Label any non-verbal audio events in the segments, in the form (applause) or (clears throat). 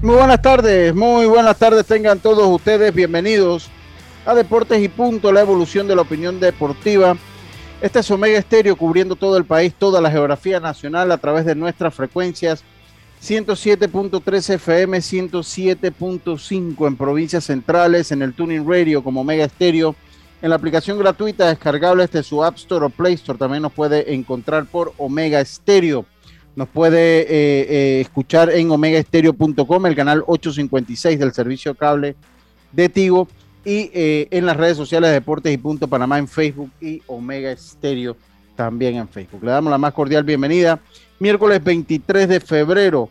Muy buenas tardes, muy buenas tardes tengan todos ustedes bienvenidos a Deportes y Punto, la evolución de la opinión deportiva. Este es Omega Estéreo cubriendo todo el país, toda la geografía nacional a través de nuestras frecuencias 107.3 FM, 107.5 en provincias centrales, en el Tuning Radio como Omega Estéreo, en la aplicación gratuita descargable desde su App Store o Play Store. También nos puede encontrar por Omega Estéreo. Nos puede eh, eh, escuchar en omegaestereo.com, el canal 856 del servicio cable de Tigo y eh, en las redes sociales de Deportes y Punto Panamá en Facebook y Omega Estéreo también en Facebook. Le damos la más cordial bienvenida. Miércoles 23 de febrero.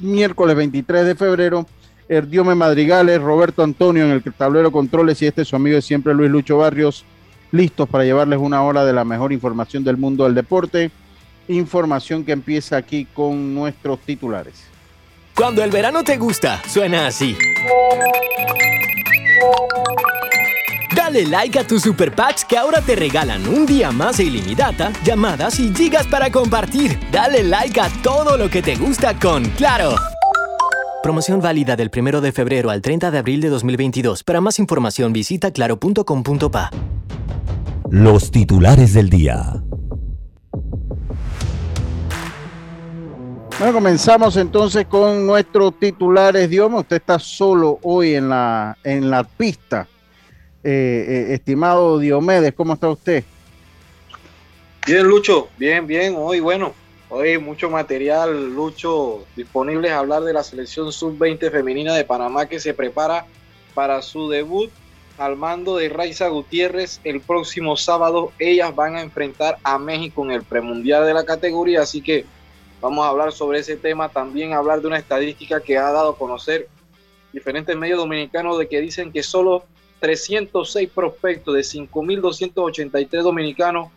Miércoles 23 de febrero. Erdiome Madrigales, Roberto Antonio en el tablero controles y este es su amigo de siempre Luis Lucho Barrios, listos para llevarles una hora de la mejor información del mundo del deporte información que empieza aquí con nuestros titulares. Cuando el verano te gusta, suena así. Dale like a tus super packs que ahora te regalan un día más de ilimitada, llamadas y gigas para compartir. Dale like a todo lo que te gusta con Claro. Promoción válida del 1 de febrero al 30 de abril de 2022. Para más información visita claro.com.pa. Los titulares del día. Bueno, comenzamos entonces con nuestros titulares. Dios usted está solo hoy en la, en la pista. Eh, eh, estimado Diomedes, ¿cómo está usted? Bien, Lucho, bien, bien. Hoy, bueno, hoy mucho material, Lucho, disponible a hablar de la selección sub-20 femenina de Panamá que se prepara para su debut al mando de Raiza Gutiérrez el próximo sábado. Ellas van a enfrentar a México en el premundial de la categoría, así que Vamos a hablar sobre ese tema, también hablar de una estadística que ha dado a conocer diferentes medios dominicanos de que dicen que solo 306 prospectos de 5.283 dominicanos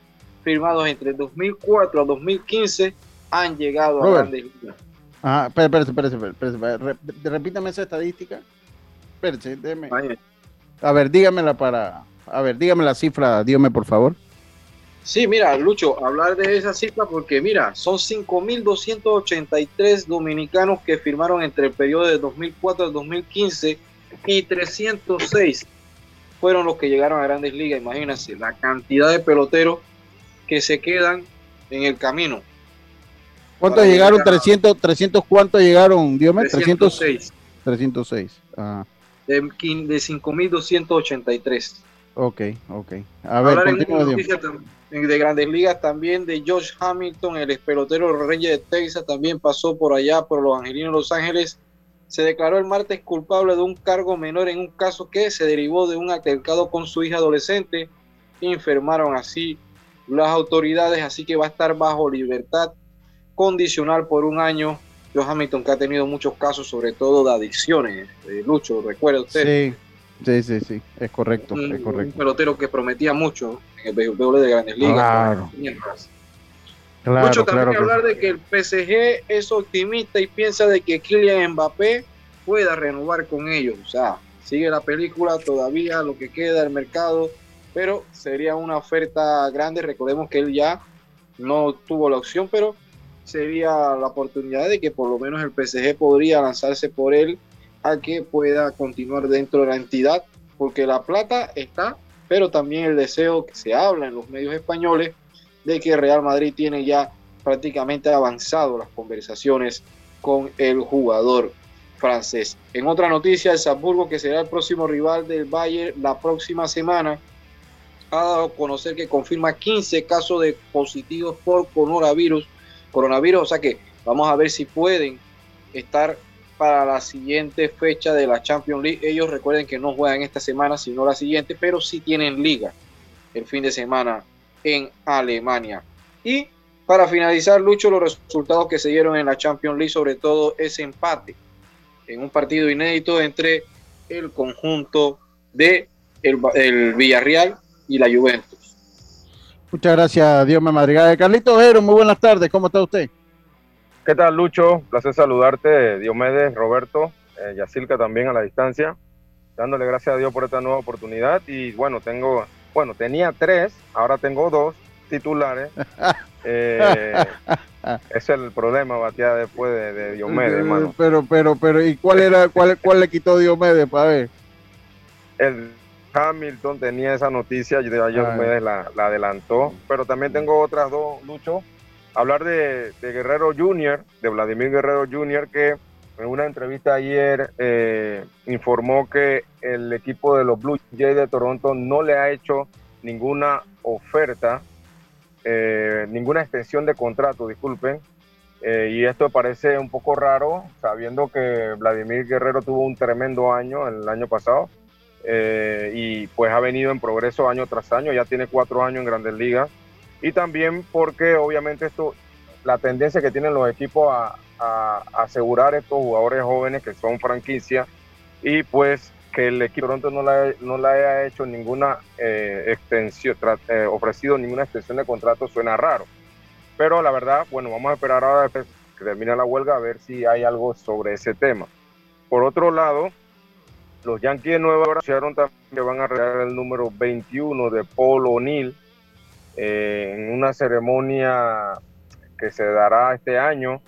firmados entre 2004 a 2015 han llegado a grandes ligas. Ah, espérese, espérese, espérese, repítame esa estadística. Espérese, déme. A ver, dígamela para. A ver, dígame la cifra, dígame por favor. Sí, mira, Lucho, hablar de esa cifra porque mira, son 5.283 dominicanos que firmaron entre el periodo de 2004 y 2015 y 306 fueron los que llegaron a grandes ligas. Imagínense la cantidad de peloteros que se quedan en el camino. ¿Cuántos llegaron? 300, 300, ¿cuántos llegaron? Dios 306. 306. Ah. De, de 5.283. Ok, ok. A ver, de grandes ligas también de Josh Hamilton, el pelotero Reyes de Texas, también pasó por allá, por los Angelinos Los Ángeles. Se declaró el martes culpable de un cargo menor en un caso que se derivó de un altercado con su hija adolescente. Enfermaron así las autoridades, así que va a estar bajo libertad condicional por un año. Josh Hamilton que ha tenido muchos casos, sobre todo de adicciones. de Lucho, ¿recuerda usted? Sí. Sí, sí, sí, es correcto, es correcto. Un pelotero que prometía mucho en el béisbol de Grandes Ligas. Claro. Claro, Mucho también hablar de que el PSG es optimista y piensa de que Kylian Mbappé pueda renovar con ellos. O sea, sigue la película todavía, lo que queda del mercado, pero sería una oferta grande. Recordemos que él ya no tuvo la opción, pero sería la oportunidad de que por lo menos el PSG podría lanzarse por él a que pueda continuar dentro de la entidad, porque la plata está, pero también el deseo que se habla en los medios españoles de que Real Madrid tiene ya prácticamente avanzado las conversaciones con el jugador francés. En otra noticia, el Salzburgo, que será el próximo rival del Bayern la próxima semana, ha dado a conocer que confirma 15 casos de positivos por coronavirus. Coronavirus, o sea que vamos a ver si pueden estar para la siguiente fecha de la Champions League. Ellos recuerden que no juegan esta semana, sino la siguiente, pero sí tienen liga el fin de semana en Alemania. Y para finalizar, Lucho, los resultados que se dieron en la Champions League, sobre todo ese empate en un partido inédito entre el conjunto de el, Villarreal y la Juventus. Muchas gracias, Dios me madrigal. Carlito Ojero, muy buenas tardes, ¿cómo está usted? ¿Qué tal, Lucho? Placer saludarte, Diomedes, Roberto, eh, Yacilca también a la distancia, dándole gracias a Dios por esta nueva oportunidad. Y bueno, tengo, bueno, tenía tres, ahora tengo dos titulares. (laughs) Eh, ese es el problema, batía después de, Diomedes, hermano. Pero, pero, pero, ¿y cuál era, cuál, cuál le quitó Diomedes para ver? El Hamilton tenía esa noticia, yo Diomedes la, la adelantó, pero también tengo otras dos, Lucho hablar de, Guerrero Jr., de Vladimir Guerrero Jr., que en una entrevista ayer eh, informó que el equipo de los Blue Jays de Toronto no le ha hecho ninguna oferta, eh, ninguna extensión de contrato, disculpen. Eh, y esto parece un poco raro, sabiendo que Vladimir Guerrero tuvo un tremendo año el año pasado y pues ha venido en progreso año tras año, ya tiene cuatro años en Grandes Ligas y también porque obviamente esto, la tendencia que tienen los equipos a, asegurar estos jugadores jóvenes que son franquicia y pues que el equipo Toronto no le, no le haya hecho ninguna eh, extensión, eh, ofrecido ninguna extensión de contrato suena raro. Pero la verdad, bueno, vamos a esperar ahora que termine la huelga a ver si hay algo sobre ese tema. Por otro lado, los Yankees de Nueva York anunciaron también que van a regalar el número 21 de Paul O'Neill eh, en una ceremonia que se dará este año.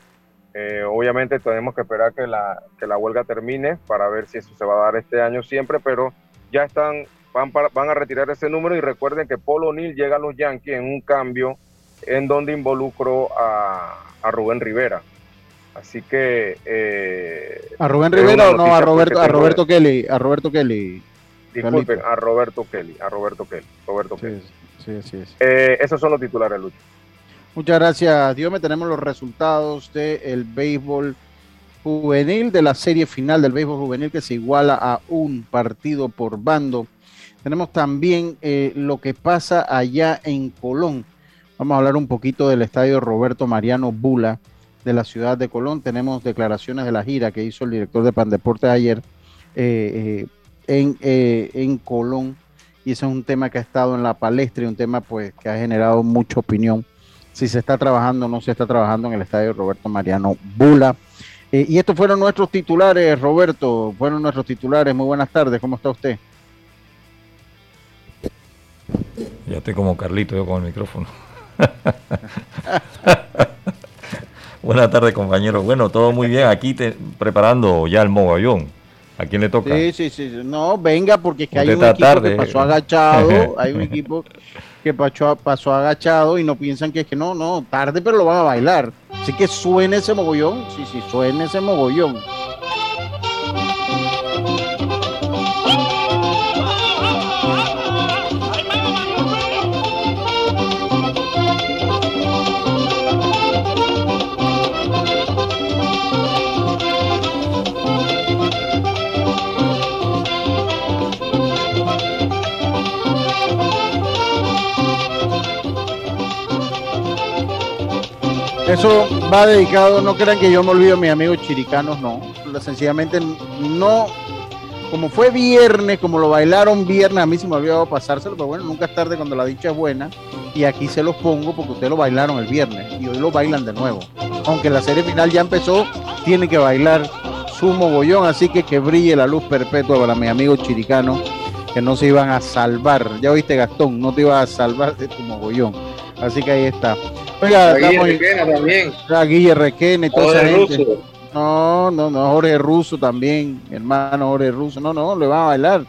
Eh, obviamente tenemos que esperar que la, que la huelga termine para ver si eso se va a dar este año siempre, pero ya están, van, van a retirar ese número y recuerden que Polo O'Neill llega a los Yankees en un cambio en donde involucró a, a Rubén Rivera. Así que... Eh, ¿A Rubén Rivera o no? A Roberto, a Roberto Kelly. A Roberto Kelly. Disculpen, a Roberto Kelly. A Roberto Kelly. Roberto Kelly. Sí, así es. Eh, esos son los titulares, Lucho. Muchas gracias, Dios. Me tenemos los resultados del béisbol juvenil, de la serie final del béisbol juvenil que se iguala a un partido por bando. Tenemos también eh, lo que pasa allá en Colón. Vamos a hablar un poquito del estadio Roberto Mariano Bula de la ciudad de Colón. Tenemos declaraciones de la gira que hizo el director de Pandeporte ayer eh, en, en Colón y ese es un tema que ha estado en la palestra y un tema pues que ha generado mucha opinión si se está trabajando o no se está trabajando en el estadio Roberto Mariano Bula. Eh, y estos fueron nuestros titulares, Roberto, fueron nuestros titulares. Muy buenas tardes, ¿cómo está usted? Ya estoy como Carlito, yo con el micrófono. (laughs) buenas tardes, compañeros. Bueno, todo muy bien. Aquí te, preparando ya el mogollón ¿A quién le toca? Sí, sí, sí. No, venga, porque es que hay un equipo que pasó agachado, (laughs) hay un equipo que pasó, pasó agachado y no piensan que es que no, no, tarde, pero lo van a bailar. Así que suene ese mogollón, sí, sí, suene ese mogollón. Eso va dedicado, no crean que yo me olvido de mis amigos chiricanos, no. Sencillamente no, como fue viernes, como lo bailaron viernes, a mí se me olvidó pasárselo, pero bueno, nunca es tarde cuando la dicha es buena. Y aquí se los pongo porque ustedes lo bailaron el viernes y hoy lo bailan de nuevo. Aunque la serie final ya empezó, tiene que bailar su mogollón, así que que brille la luz perpetua para mis amigos chiricanos que no se iban a salvar. Ya viste Gastón, no te ibas a salvar de tu mogollón. Así que ahí está. Oiga, Guille Requena también. Guille Requena y toda esa gente. No, no, no, Jorge Russo también, hermano Jorge Russo. No, no, le van a bailar.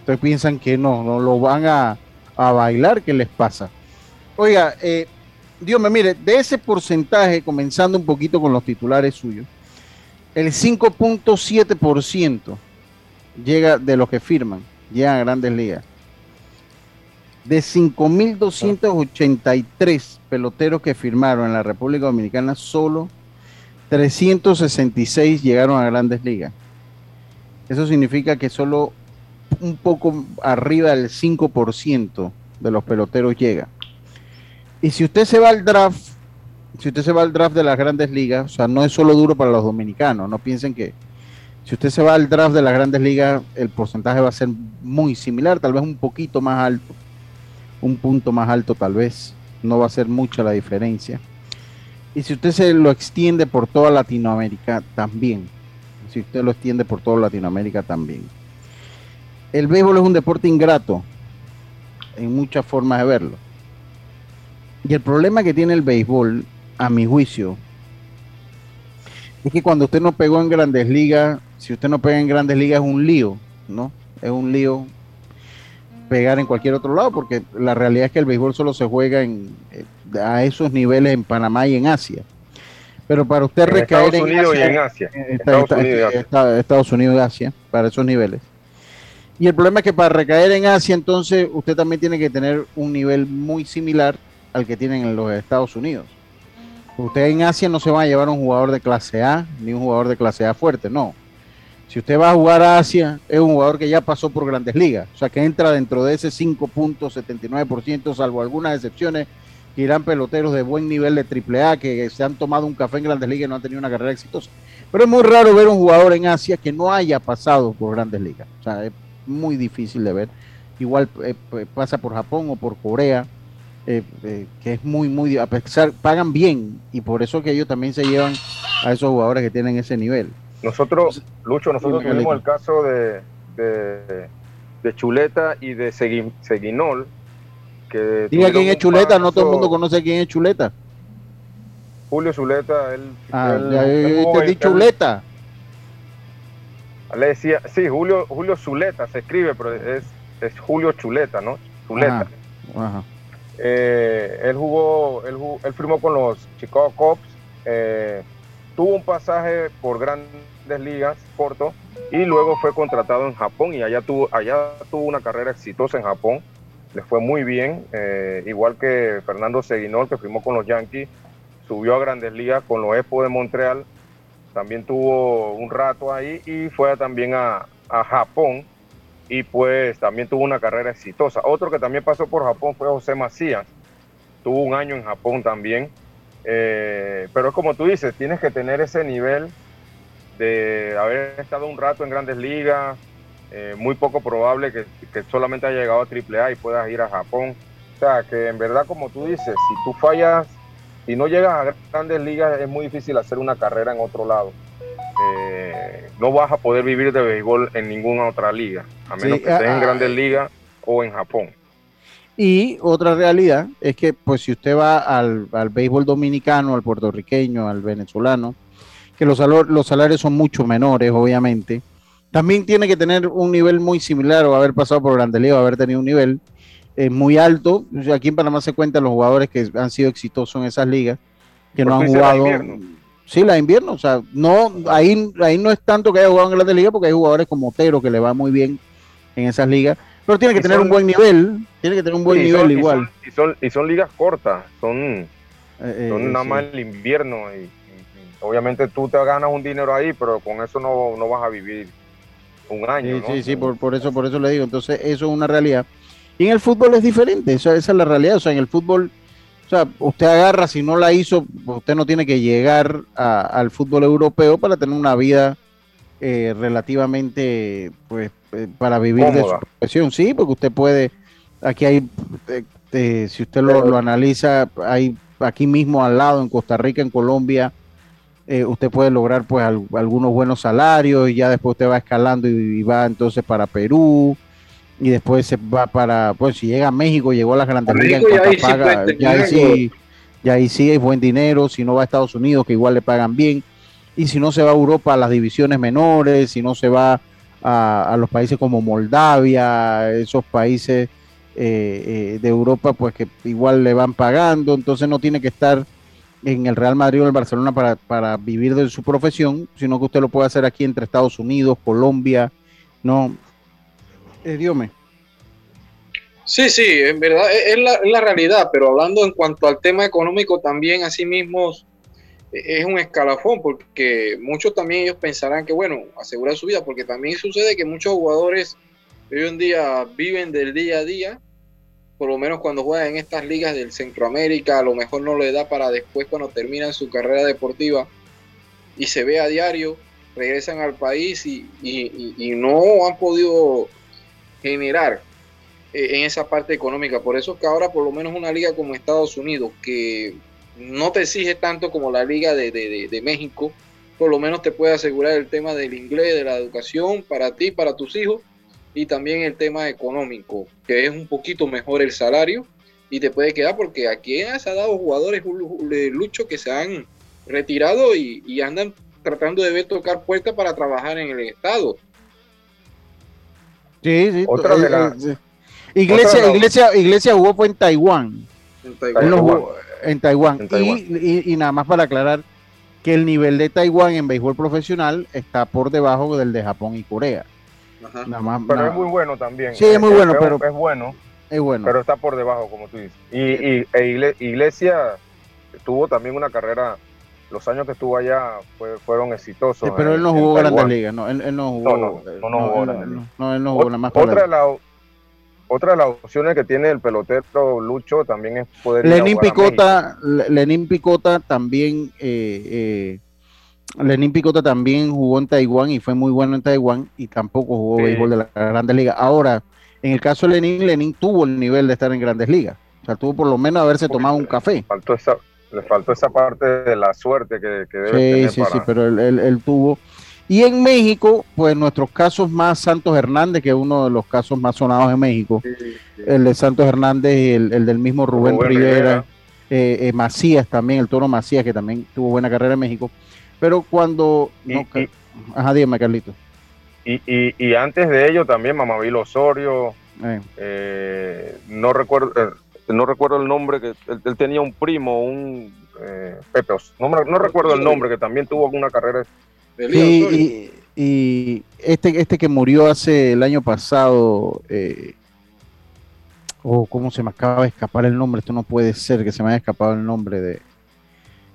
Ustedes piensan que no, no lo van a, bailar, ¿qué les pasa? Oiga, eh, Dios me mire, de ese porcentaje, comenzando un poquito con los titulares suyos, el 5.7% llega de los que firman, llegan a grandes ligas de 5.283 peloteros que firmaron en la República Dominicana, solo 366 llegaron a grandes ligas. Eso significa que solo un poco arriba del 5% de los peloteros llega. Y si usted se va al draft, si usted se va al draft de las grandes ligas, o sea, no es solo duro para los dominicanos, no piensen que si usted se va al draft de las grandes ligas, el porcentaje va a ser muy similar, tal vez un poquito más alto, un punto más alto tal vez, no va a ser mucha la diferencia. Y si usted se lo extiende por toda Latinoamérica, también. Si usted lo extiende por toda Latinoamérica, también. El béisbol es un deporte ingrato, en muchas formas de verlo. Y el problema que tiene el béisbol, a mi juicio, es que cuando usted no pegó en grandes ligas, si usted no pega en grandes ligas es un lío, ¿no? Es un lío pegar en cualquier otro lado, porque la realidad es que el béisbol solo se juega en, eh, a esos niveles en Panamá y en Asia. Pero para usted recaer Estados Unidos y en Asia. Estados Unidos y Asia, para esos niveles. Y el problema es que para recaer en Asia, entonces usted también tiene que tener un nivel muy similar al que tienen en los Estados Unidos. Usted en Asia no se va a llevar un jugador de clase A ni un jugador de clase A fuerte, no. Si usted va a jugar a Asia, es un jugador que ya pasó por grandes ligas, o sea que entra dentro de ese 5.79%, salvo algunas excepciones, que irán peloteros de buen nivel de AAA que se han tomado un café en grandes ligas y no han tenido una carrera exitosa. Pero es muy raro ver un jugador en Asia que no haya pasado por grandes ligas. O sea, es muy difícil de ver. Igual eh, pasa por Japón o por Corea, eh, eh, que es muy, muy, a pesar, pagan bien y por eso que ellos también se llevan a esos jugadores que tienen ese nivel. Nosotros, Lucho, nosotros tuvimos el caso de, de, Chuleta y de Seguinol. Que Diga quién es Chuleta, no todo el mundo conoce quién es Chuleta. Julio Chuleta, él. Ah, él, te di Chuleta. Le decía, sí, Julio, Julio Zuleta se escribe, pero es, es Julio Chuleta, ¿no? Chuleta. Ajá. Eh, él jugó, él, él, firmó con los Chicago Cubs, eh, tuvo un pasaje por grandes ligas corto y luego fue contratado en Japón y allá tuvo, allá tuvo una carrera exitosa en Japón. Le fue muy bien, eh, igual que Fernando Seguinol, que firmó con los Yankees, subió a grandes ligas con los Expo de Montreal, también tuvo un rato ahí y fue también a, a Japón y pues también tuvo una carrera exitosa. Otro que también pasó por Japón fue José Macías, tuvo un año en Japón también, eh, pero es como tú dices, tienes que tener ese nivel de haber estado un rato en grandes ligas, eh, muy poco probable que, que, solamente haya llegado a AAA y puedas ir a Japón. O sea, que en verdad, como tú dices, si tú fallas, si no llegas a grandes ligas, es muy difícil hacer una carrera en otro lado. Eh, no vas a poder vivir de béisbol en ninguna otra liga, a menos que estés en grandes ligas o en Japón. Y otra realidad es que, pues, si usted va al, al béisbol dominicano, al puertorriqueño, al venezolano, que los, los salarios son mucho menores, obviamente, también tiene que tener un nivel muy similar o haber pasado por Grandes Ligas, o haber tenido un nivel eh, muy alto. aquí en Panamá se cuentan los jugadores que han sido exitosos en esas ligas, que no han jugado. Sí, la invierno, o sea, no, ahí, ahí no es tanto que haya jugado en Grandes Ligas porque hay jugadores como Otero que le va muy bien en esas ligas, pero tiene que tener un buen nivel, tiene que tener un buen nivel igual. Y son, y son, ligas cortas, son, eh, eh, son nada más el invierno y, obviamente tú te ganas un dinero ahí, pero con eso no, no vas a vivir un año. Sí, sí, sí, por, por, eso, por eso le digo, entonces eso es una realidad. Y en el fútbol es diferente, esa es la realidad, o sea, en el fútbol o sea, usted agarra, si no la hizo, usted no tiene que llegar al fútbol europeo para tener una vida eh, relativamente, pues, eh, para vivir de su profesión. Sí, porque usted puede, aquí hay, eh, si usted lo, analiza, hay aquí mismo al lado, en Costa Rica, en Colombia, usted puede lograr pues algunos buenos salarios y ya después usted va escalando y va entonces para Perú y después se va para, pues si llega a México, llegó a las grandes ligas, ya, ahí sí, ya ahí sí es buen dinero, si no va a Estados Unidos, que igual le pagan bien, y si no se va a Europa a las divisiones menores, si no se va a, los países como Moldavia, esos países eh, eh, de Europa, pues que igual le van pagando, entonces no tiene que estar en el Real Madrid o el Barcelona para, para vivir de su profesión, sino que usted lo puede hacer aquí entre Estados Unidos, Colombia, no eh, Sí, sí, en verdad es la, realidad, pero hablando en cuanto al tema económico también, asimismo, es un escalafón porque muchos también ellos pensarán que, bueno, asegurar su vida, porque también sucede que muchos jugadores hoy en día viven del día a día, por lo menos cuando juegan en estas ligas del Centroamérica, a lo mejor no le da para después cuando terminan su carrera deportiva y se ve a diario, regresan al país y, y no han podido generar eh, en esa parte económica. Por eso es que ahora por lo menos una liga como Estados Unidos, que no te exige tanto como la liga de, México, por lo menos te puede asegurar el tema del inglés, de la educación para ti, para tus hijos, y también el tema económico, que es un poquito mejor el salario, y te puede quedar porque aquí se ha dado jugadores de lucho que se han retirado y, andan tratando de ver tocar puertas para trabajar en el estado. Sí, sí. Otra de eh, Iglesia, Iglesia, Iglesia jugó fue en Taiwán. En Taiwán. Y, nada más para aclarar que el nivel de Taiwán en béisbol profesional está por debajo del de Japón y Corea. Nada más, pero es muy bueno también. Sí, es muy bueno, pero es bueno. Es bueno. Pero está por debajo, como tú dices. Y, e Iglesia tuvo también una carrera los años que estuvo allá fueron exitosos. pero él no jugó Grandes Ligas, no, él, no jugó. No, no, no, jugó no, él no jugó nada más. Otra, la, otra de las opciones que tiene el pelotero Lucho también es poder. Lenín Picota, Lenín Picota también. Eh, eh, Lenín Picota también jugó en Taiwán y fue muy bueno en Taiwán y tampoco jugó béisbol de la Grandes Ligas. Ahora, en el caso de Lenín, Lenín tuvo el nivel de estar en Grandes Ligas. O sea, tuvo por lo menos haberse tomado un café. Faltó esa, le faltó esa parte de la suerte que, que debe sí, tener. Sí, sí, sí, pero él, él tuvo. Y en México, pues nuestros casos más, Santos Hernández, que es uno de los casos más sonados en México, el de Santos Hernández y el, del mismo Rubén, Rivera, eh, eh, Macías también, el Toro Macías, que también tuvo buena carrera en México. Pero cuando... ajá, dígame, Carlito. Y, y, antes de ello también Mamavilo Osorio, eh. no recuerdo no recuerdo el nombre, que él, tenía un primo, un Pepos, no, no recuerdo el nombre, que también tuvo una carrera y, y, este, este que murió hace el año pasado, eh, oh, ¿cómo se me acaba de escapar el nombre? Esto no puede ser que se me haya escapado el nombre de,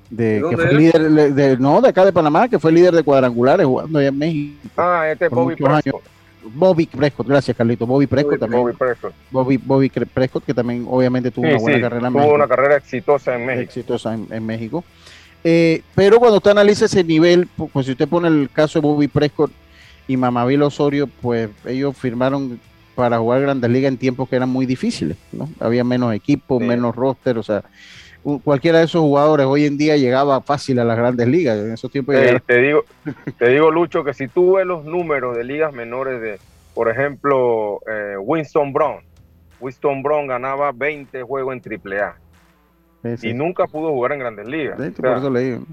de, que fue líder de, no de acá de Panamá que fue líder de cuadrangulares jugando allá en México. Ah este es Bobby Prescott. Bobby Prescott gracias Carlito. Bobby Prescott también. Bobby Prescott. Bobby, Bobby Prescott que también obviamente tuvo una buena carrera en tuvo una carrera exitosa en México. Exitosa en México eh, pero cuando usted analiza ese nivel, pues si usted pone el caso de Bobby Prescott y Mamavilo Osorio, pues ellos firmaron para jugar Grandes Ligas en tiempos que eran muy difíciles, ¿no? Había menos equipos, menos roster, o sea, cualquiera de esos jugadores hoy en día llegaba fácil a las Grandes Ligas. En esos tiempos te digo, te digo Lucho que si tú ves los números de ligas menores de, por ejemplo, eh, Winston Brown, Winston Brown ganaba 20 juegos en AAA y nunca pudo jugar en grandes ligas. por eso le digo.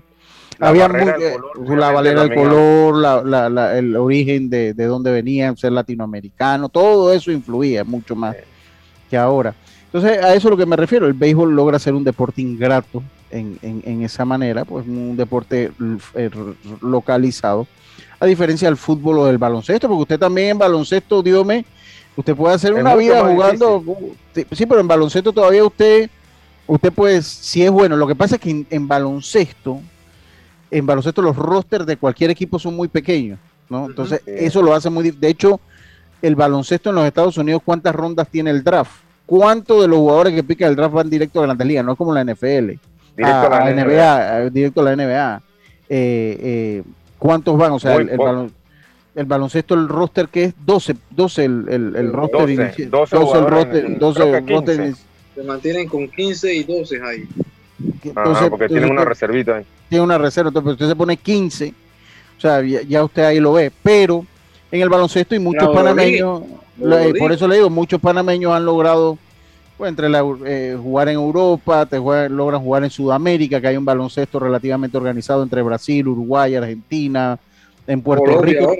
Había la valera del color, la, la, el origen de, de dónde venían, ser latinoamericano, todo eso influía mucho más que ahora. Entonces, a eso es lo que me refiero. El béisbol logra ser un deporte ingrato en, en, esa manera, pues un deporte eh, localizado, a diferencia del fútbol o del baloncesto, porque usted también en baloncesto, me usted puede hacer una vida jugando. Sí, pero en baloncesto todavía usted usted pues, si es bueno, lo que pasa es que en, baloncesto, en baloncesto los rosters de cualquier equipo son muy pequeños, ¿no? Entonces, eso lo hace muy difícil. De hecho, el baloncesto en los Estados Unidos, ¿cuántas rondas tiene el draft? ¿Cuántos de los jugadores que pican el draft van directo a la Liga? No es como la NFL. Directo a, la NBA, directo a la NBA. Eh, eh, ¿Cuántos van? O sea, el, el, baloncesto, el roster que es 12, 12 el, el, roster 12, 12, el roster, 12 roster se mantienen con 15 y 12 ahí. Entonces, porque tienen una reservita ahí. Tiene una reserva, entonces usted se pone 15, o sea, ya, usted ahí lo ve, pero en el baloncesto y muchos panameños, por eso le digo, muchos panameños han logrado pues, entre la, eh, jugar en Europa, te logran jugar en Sudamérica, que hay un baloncesto relativamente organizado entre Brasil, Uruguay, Argentina, en Puerto Rico.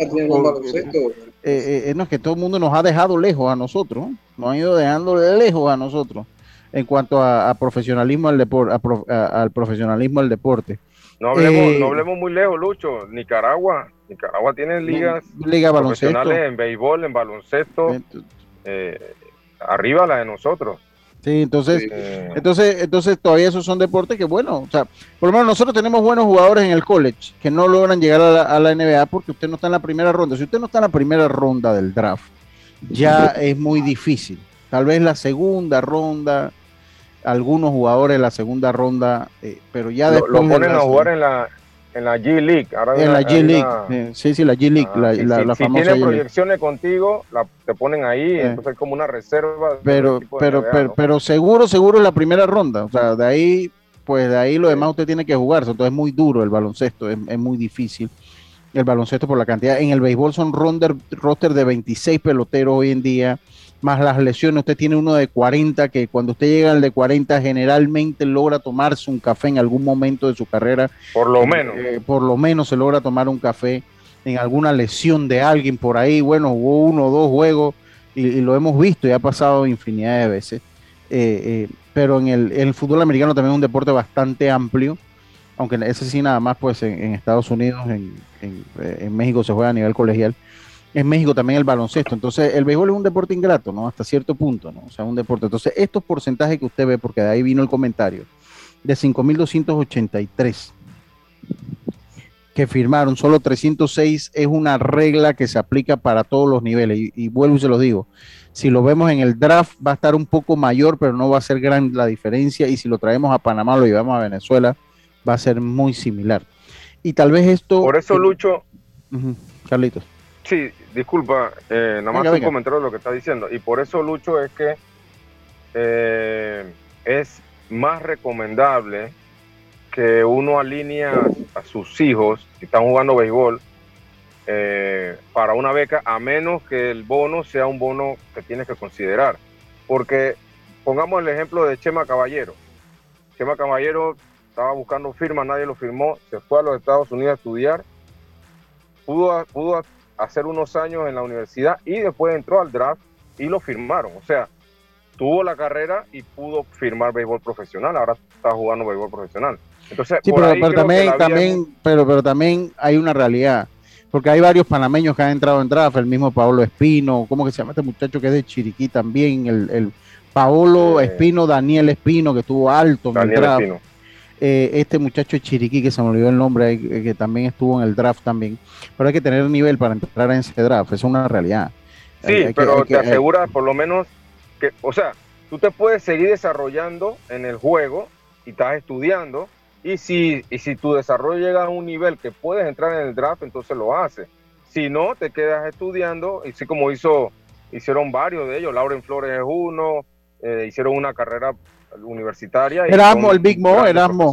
Eh, eh, no, es que todo el mundo nos ha dejado lejos a nosotros, nos han ido dejando lejos a nosotros en cuanto a, profesionalismo al deporte, al profesionalismo del deporte. No hablemos, eh, no hablemos muy lejos, Lucho. Nicaragua, Nicaragua tiene ligas Liga profesionales en béisbol, en baloncesto, eh, arriba la de nosotros. Sí, entonces, entonces, entonces todavía esos son deportes que, bueno, o sea, por lo menos nosotros tenemos buenos jugadores en el college que no logran llegar a la, NBA porque usted no está en la primera ronda. Si usted no está en la primera ronda del draft, ya (laughs) es muy difícil. Tal vez la segunda ronda, algunos jugadores en la segunda ronda, eh, pero ya después. Lo, ponen a jugar en la, en la G League. en la G League, eh, sí, sí, la G League, ah, la, si, famosa. Si tienen proyecciones contigo, la, te ponen ahí, eh. entonces es como una reserva. Pero, pero, pero, pero, seguro, seguro la primera ronda. O sea, de ahí, pues de ahí lo demás usted tiene que jugarse. Entonces es muy duro el baloncesto, es, es muy difícil el baloncesto por la cantidad. En el béisbol son ronder, roster de 26 peloteros hoy en día más las lesiones. Usted tiene uno de 40 que cuando usted llega al de 40 generalmente logra tomarse un café en algún momento de su carrera. Por lo menos. Eh, por lo menos se logra tomar un café en alguna lesión de alguien por ahí. Bueno, hubo uno o dos juegos y, lo hemos visto y ha pasado infinidad de veces. Eh, eh, pero en el, fútbol americano también es un deporte bastante amplio, aunque ese sí nada más pues en, Estados Unidos, en, en México se juega a nivel colegial en México también el baloncesto. Entonces, el béisbol es un deporte ingrato, ¿no? Hasta cierto punto, ¿no? O sea, un deporte. Entonces, estos porcentajes que usted ve, porque de ahí vino el comentario, de 5.283 que firmaron, solo 306 es una regla que se aplica para todos los niveles. Y, vuelvo y se lo digo, si lo vemos en el draft va a estar un poco mayor, pero no va a ser gran la diferencia. Y si lo traemos a Panamá, lo llevamos a Venezuela, va a ser muy similar. Y tal vez esto... Por eso, Lucho... Carlitos. Sí, disculpa, eh, nada más un comentario de lo que está diciendo. Y por eso, Lucho, es que eh, es más recomendable que uno alinee a sus hijos que están jugando béisbol eh, para una beca, a menos que el bono sea un bono que tienes que considerar. Porque pongamos el ejemplo de Chema Caballero. Chema Caballero estaba buscando firma, nadie lo firmó, se fue a los Estados Unidos a estudiar, pudo, pudo hacer unos años en la universidad y después entró al draft y lo firmaron. O sea, tuvo la carrera y pudo firmar béisbol profesional. Ahora está jugando béisbol profesional. Entonces, sí, pero, también, también, pero, pero también hay una realidad. Porque hay varios panameños que han entrado en draft, el mismo Paolo Espino, ¿cómo que se llama este muchacho que es de Chiriquí también? El, el Paolo eh, Espino, Daniel Espino, que estuvo alto en el draft. Eh, este muchacho de Chiriquí, que se me olvidó el nombre, eh, que también estuvo en el draft también. Pero hay que tener nivel para entrar en ese draft, es una realidad. Sí, pero te asegura por lo menos que, o sea, tú te puedes seguir desarrollando en el juego y estás estudiando. Y si, y si tu desarrollo llega a un nivel que puedes entrar en el draft, entonces lo haces. Si no, te quedas estudiando, y sí como hizo, hicieron varios de ellos, Lauren Flores es uno, eh, hicieron una carrera universitaria. Erasmo, el Big Mo, Erasmo.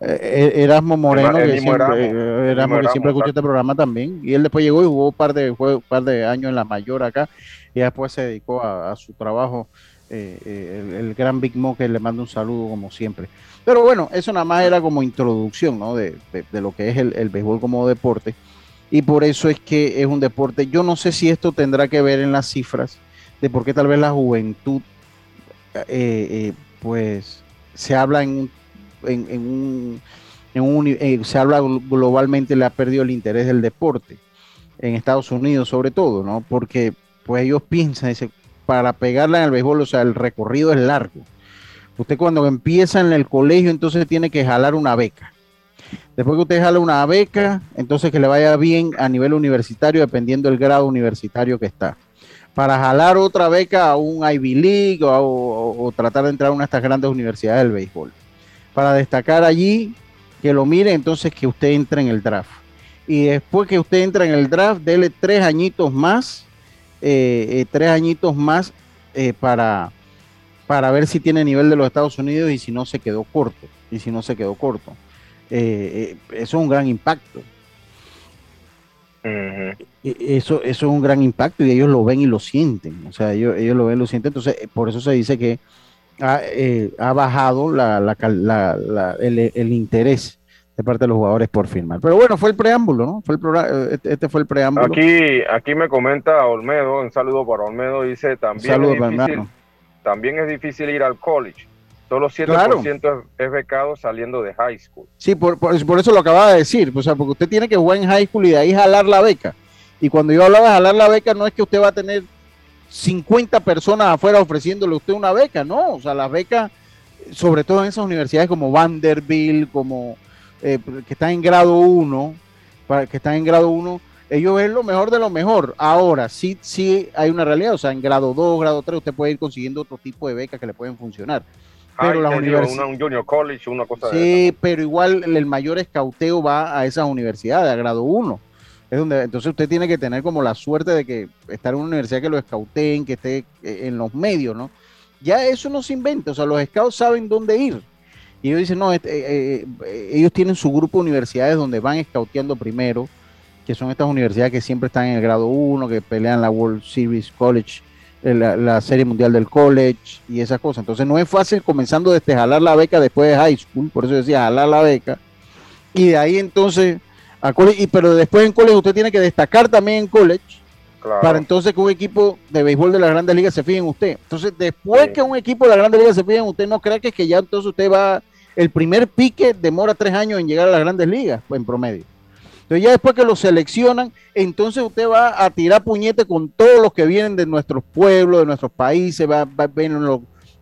Eh, eh, Erasmo Moreno, que siempre, eh, siempre escuchó este programa también. Y él después llegó y jugó un par de, un par de años en la mayor acá. Y después se dedicó a, su trabajo. el, gran Big Mo, que le manda un saludo como siempre. Pero bueno, eso nada más era como introducción ¿no? de, lo que es el, el béisbol como deporte. Y por eso es que es un deporte. Yo no sé si esto tendrá que ver en las cifras de por qué tal vez la juventud eh, pues se habla en, un, eh, se habla globalmente, le ha perdido el interés del deporte, en Estados Unidos sobre todo, ¿no? Porque pues ellos piensan, para pegarla en el béisbol, o sea, el recorrido es largo. Usted cuando empieza en el colegio, entonces tiene que jalar una beca. Después que usted jala una beca, entonces que le vaya bien a nivel universitario, dependiendo del grado universitario que está para jalar otra beca a un Ivy League o, tratar de entrar a una de estas grandes universidades del béisbol. Para destacar allí, que lo mire, entonces que usted entre en el draft. Y después que usted entra en el draft, dele tres añitos más, eh, eh, tres añitos más eh, para, para ver si tiene nivel de los Estados Unidos y si no se quedó corto. Y si no se quedó corto. eso es un gran impacto. E, eso, eso es un gran impacto y ellos lo ven y lo sienten. O sea, ellos, ellos lo ven y lo sienten. Entonces, eh, por eso se dice que ha, eh, bajado la, el, interés de parte de los jugadores por firmar. Pero bueno, fue el preámbulo, ¿no? Fue el este, este, fue el preámbulo. Aquí, aquí me comenta Olmedo, un saludo para Olmedo, dice también, es difícil, también es difícil ir al college. Solo 7% es, becado saliendo de high school. Sí, por, eso lo acababa de decir. O sea, porque usted tiene que jugar en high school y de ahí jalar la beca. Y cuando yo hablaba de jalar la beca, no es que usted va a tener 50 personas afuera ofreciéndole a usted una beca, no, o sea, las becas, sobre todo en esas universidades como Vanderbilt, como eh, que están en grado 1, que están en grado 1, ellos ven lo mejor de lo mejor. Ahora, sí, sí hay una realidad, o sea, en grado 2, grado 3, usted puede ir consiguiendo otro tipo de becas que le pueden funcionar. Pero las universidades. Un junior college, una cosa Sí, pero igual el mayor escauteo va a esas universidades, a grado 1. Es donde, entonces usted tiene que tener como la suerte de que estar en una universidad que lo escauteen, que esté eh, en los medios, ¿no? Ya eso no se inventa, o sea, los scouts saben dónde ir. Y ellos dicen, no, este, eh, eh, ellos tienen su grupo de universidades donde van escauteando primero, que son estas universidades que siempre están en el grado 1, que pelean la World Series College, la, Serie Mundial del College y esas cosas. Entonces no es fácil comenzando desde jalar la beca después de high school, por eso decía jalar la beca. Y de ahí entonces, a college, y, pero después en college usted tiene que destacar también en college. Para entonces que un equipo de béisbol de las grandes ligas se fije en usted. Entonces, después que un equipo de las grandes ligas se fije en usted, no crea que, es que ya entonces usted va, el primer pique demora tres años en llegar a las grandes ligas, pues, en promedio. Entonces ya después que lo seleccionan, entonces usted va a tirar puñete con todos los que vienen de nuestros pueblos, de nuestros países, va, va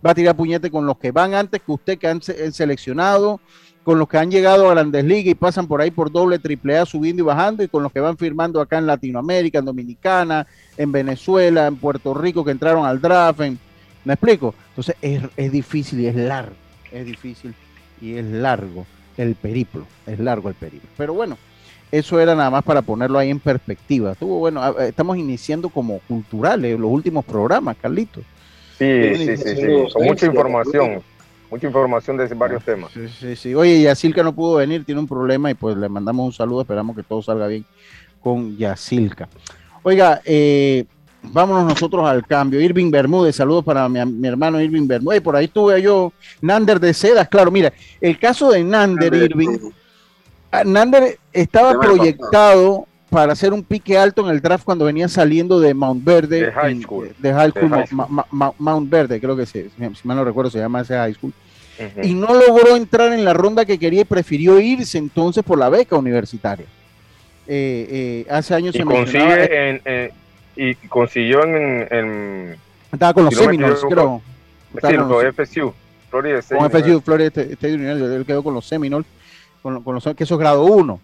a tirar puñete con los que van antes que usted que han seleccionado, con los que han llegado a grandes ligas y pasan por ahí por doble, triple A, subiendo y bajando, y con los que van firmando acá en Latinoamérica, en Dominicana, en Venezuela, en Puerto Rico, que entraron al draft. ¿Me explico? Entonces es, es difícil y es largo, es difícil y es largo el periplo, es largo el periplo. Pero bueno, eso era nada más para ponerlo ahí en perspectiva. Estuvo bueno, estamos iniciando como culturales los últimos programas, Carlitos. Sí, sí, sí, sí, con mucha información, mucha información de varios temas. Sí, sí, sí. Oye, Yacilca no pudo venir, tiene un problema y pues le mandamos un saludo, esperamos que todo salga bien con Yacilca. Oiga, eh, vámonos nosotros al cambio. Irving Bermúdez, saludos para mi, hermano Irving Bermúdez. Por ahí estuve yo, Nander de Sedas, claro, mira, el caso de Nander, Irving Nander estaba proyectado para hacer un pique alto en el draft cuando venía saliendo de Mount Verde. De High School. De, high school, Mount Verde, creo que se, si mal no recuerdo, se llama ese High School. Y no logró entrar en la ronda que quería y prefirió irse entonces por la beca universitaria. Eh, eh, hace años y se consigue en, y consiguió en, estaba con los Seminoles, creo. Sí, con FSU, Florida Con FSU, Florida State University, él quedó con los Seminoles con, con los, que eso es grado 1,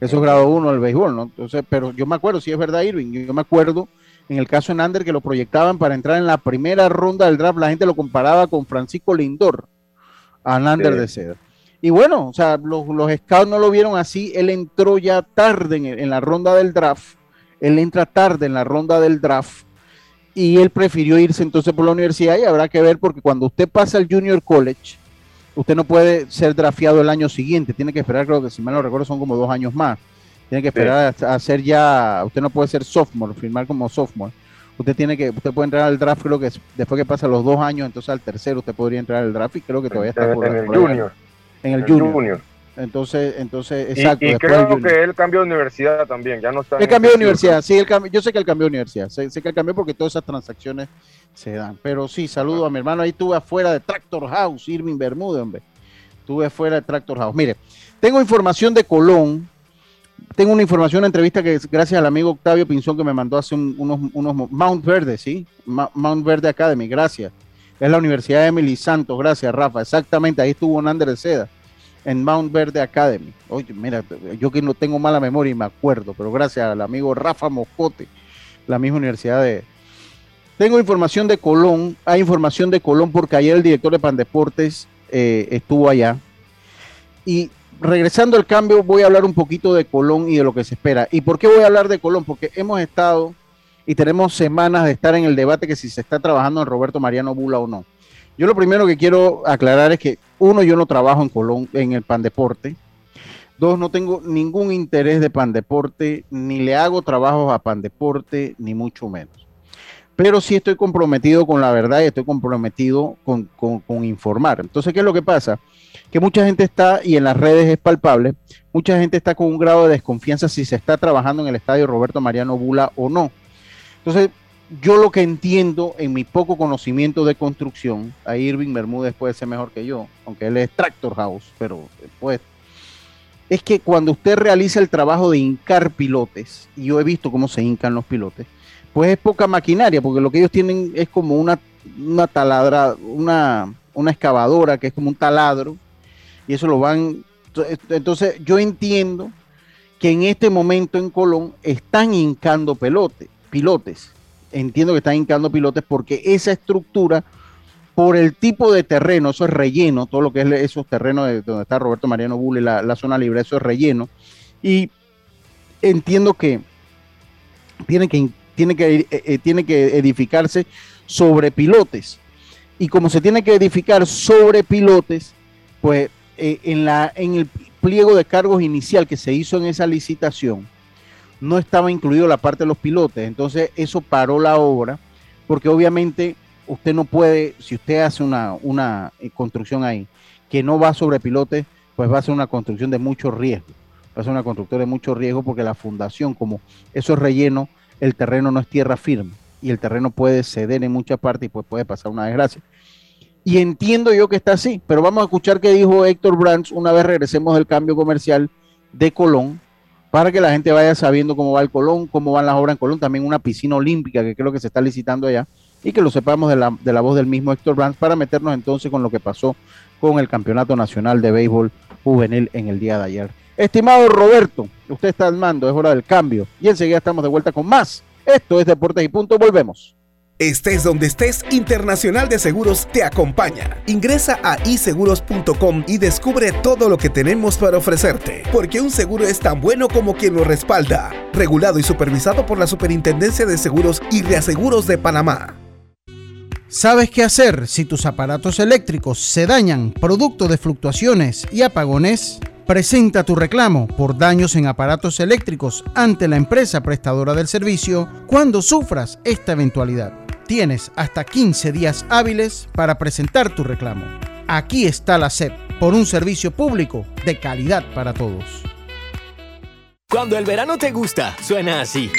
eso es grado 1 del béisbol, ¿no? Entonces, pero yo me acuerdo, si es verdad, Irving, yo, me acuerdo en el caso de Nander que lo proyectaban para entrar en la primera ronda del draft, la gente lo comparaba con Francisco Lindor, a Nander de Seda. Y bueno, o sea, los, los, scouts no lo vieron así, él entró ya tarde en, en la ronda del draft, él entra tarde en la ronda del draft, y él prefirió irse entonces por la universidad y habrá que ver porque cuando usted pasa al junior college, usted no puede ser drafeado el año siguiente, tiene que esperar, creo que si mal no recuerdo, son como dos años más. Tiene que esperar a, ser ya, usted no puede ser sophomore, firmar como sophomore. Usted tiene que, usted puede entrar al draft, creo que después que pasa los dos años, entonces al tercero usted podría entrar al draft y creo que todavía está por, en el junior. En el junior. Entonces, entonces, exacto. Y, creo que él cambió de universidad también, ya no está. Él cambió de universidad, sí, él yo sé que él cambió de universidad, sé, que él cambió porque todas esas transacciones se dan. Pero sí, saludo a mi hermano, ahí estuve afuera de Tractor House, Irving Bermúdez, hombre. Estuve afuera de Tractor House. Mire, tengo información de Colón, tengo una información, una entrevista que gracias al amigo Octavio Pinzón que me mandó hace unos, unos Mount Verde, ¿sí? Mount Verde Academy, gracias. Es la Universidad de Emily Santos, gracias Rafa, exactamente, ahí estuvo Nander de Seda en Mount Verde Academy. Oye, mira, yo que no tengo mala memoria y me acuerdo, pero gracias al amigo Rafa Moscote, la misma universidad de... Tengo información de Colón, hay información de Colón porque ayer el director de Pandeportes eh, estuvo allá. Y regresando al cambio, voy a hablar un poquito de Colón y de lo que se espera. ¿Y por qué voy a hablar de Colón? Porque hemos estado y tenemos semanas de estar en el debate que si se está trabajando en Roberto Mariano Bula o no. Yo lo primero que quiero aclarar es que, uno, yo no trabajo en Colón, en el Pan Deporte. Dos, no tengo ningún interés de Pan Deporte, ni le hago trabajos a Pan Deporte, ni mucho menos. Pero sí estoy comprometido con la verdad y estoy comprometido con, con informar. Entonces, ¿qué es lo que pasa? Que mucha gente está, y en las redes es palpable, mucha gente está con un grado de desconfianza si se está trabajando en el estadio Roberto Mariano Bula o no. Entonces, yo lo que entiendo en mi poco conocimiento de construcción, a Irving Bermúdez puede ser mejor que yo, aunque él es Tractor House, pero pues, es que cuando usted realiza el trabajo de hincar pilotes, y yo he visto cómo se hincan los pilotes, pues es poca maquinaria, porque lo que ellos tienen es como una, una taladra, una, una excavadora que es como un taladro, y eso lo van. Entonces, yo entiendo que en este momento en Colón están hincando pelote, pilotes. Entiendo que están hincando pilotes porque esa estructura, por el tipo de terreno, eso es relleno, todo lo que es esos terrenos de donde está Roberto Mariano Bulle, la, la zona libre, eso es relleno. Y entiendo que tiene que, tiene que, eh, eh, tiene que edificarse sobre pilotes. Y como se tiene que edificar sobre pilotes, pues eh, en, la, en el pliego de cargos inicial que se hizo en esa licitación, no estaba incluido la parte de los pilotes. Entonces eso paró la obra, porque obviamente usted no puede, si usted hace una, una construcción ahí que no va sobre pilotes, pues va a ser una construcción de mucho riesgo. Va a ser una construcción de mucho riesgo porque la fundación, como eso es relleno, el terreno no es tierra firme y el terreno puede ceder en muchas partes y pues puede pasar una desgracia. Y entiendo yo que está así, pero vamos a escuchar qué dijo Héctor Brands una vez regresemos del cambio comercial de Colón, para que la gente vaya sabiendo cómo va el Colón, cómo van las obras en Colón, también una piscina olímpica que creo que se está licitando allá, y que lo sepamos de la, de la voz del mismo Héctor Brands para meternos entonces con lo que pasó con el Campeonato Nacional de Béisbol Juvenil en el día de ayer. Estimado Roberto, usted está al mando, es hora del cambio. Y enseguida estamos de vuelta con más. Esto es Deportes y Punto, volvemos. Estés donde estés, Internacional de Seguros te acompaña. Ingresa a iseguros.com y descubre todo lo que tenemos para ofrecerte, porque un seguro es tan bueno como quien lo respalda. Regulado y supervisado por la Superintendencia de Seguros y Reaseguros de Panamá. ¿Sabes qué hacer si tus aparatos eléctricos se dañan producto de fluctuaciones y apagones? Presenta tu reclamo por daños en aparatos eléctricos ante la empresa prestadora del servicio cuando sufras esta eventualidad. Tienes hasta 15 días hábiles para presentar tu reclamo. Aquí está la SEP por un servicio público de calidad para todos. Cuando el verano te gusta, suena así.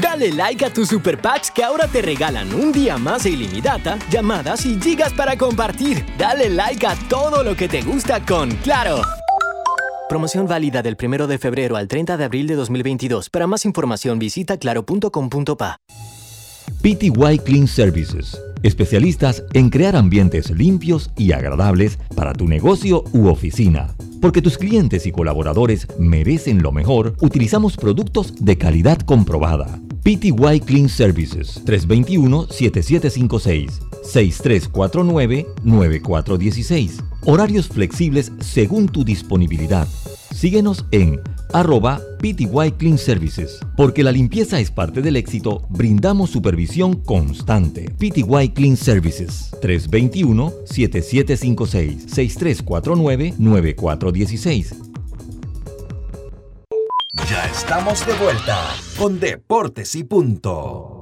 Dale like a tus super packs que ahora te regalan un día más de ilimitada, llamadas y gigas para compartir. Dale like a todo lo que te gusta con Claro. Promoción válida del 1 de febrero al 30 de abril de 2022. Para más información visita claro.com.pa. PTY Clean Services. Especialistas en crear ambientes limpios y agradables para tu negocio u oficina. Porque tus clientes y colaboradores merecen lo mejor, utilizamos productos de calidad comprobada PTY Clean Services 321-7756-6349-9416. Horarios flexibles según tu disponibilidad. Síguenos en arroba PTY Clean Services. Porque la limpieza es parte del éxito, brindamos supervisión constante. PTY Clean Services 321-7756-6349-9416. Ya estamos de vuelta con Deportes y Punto.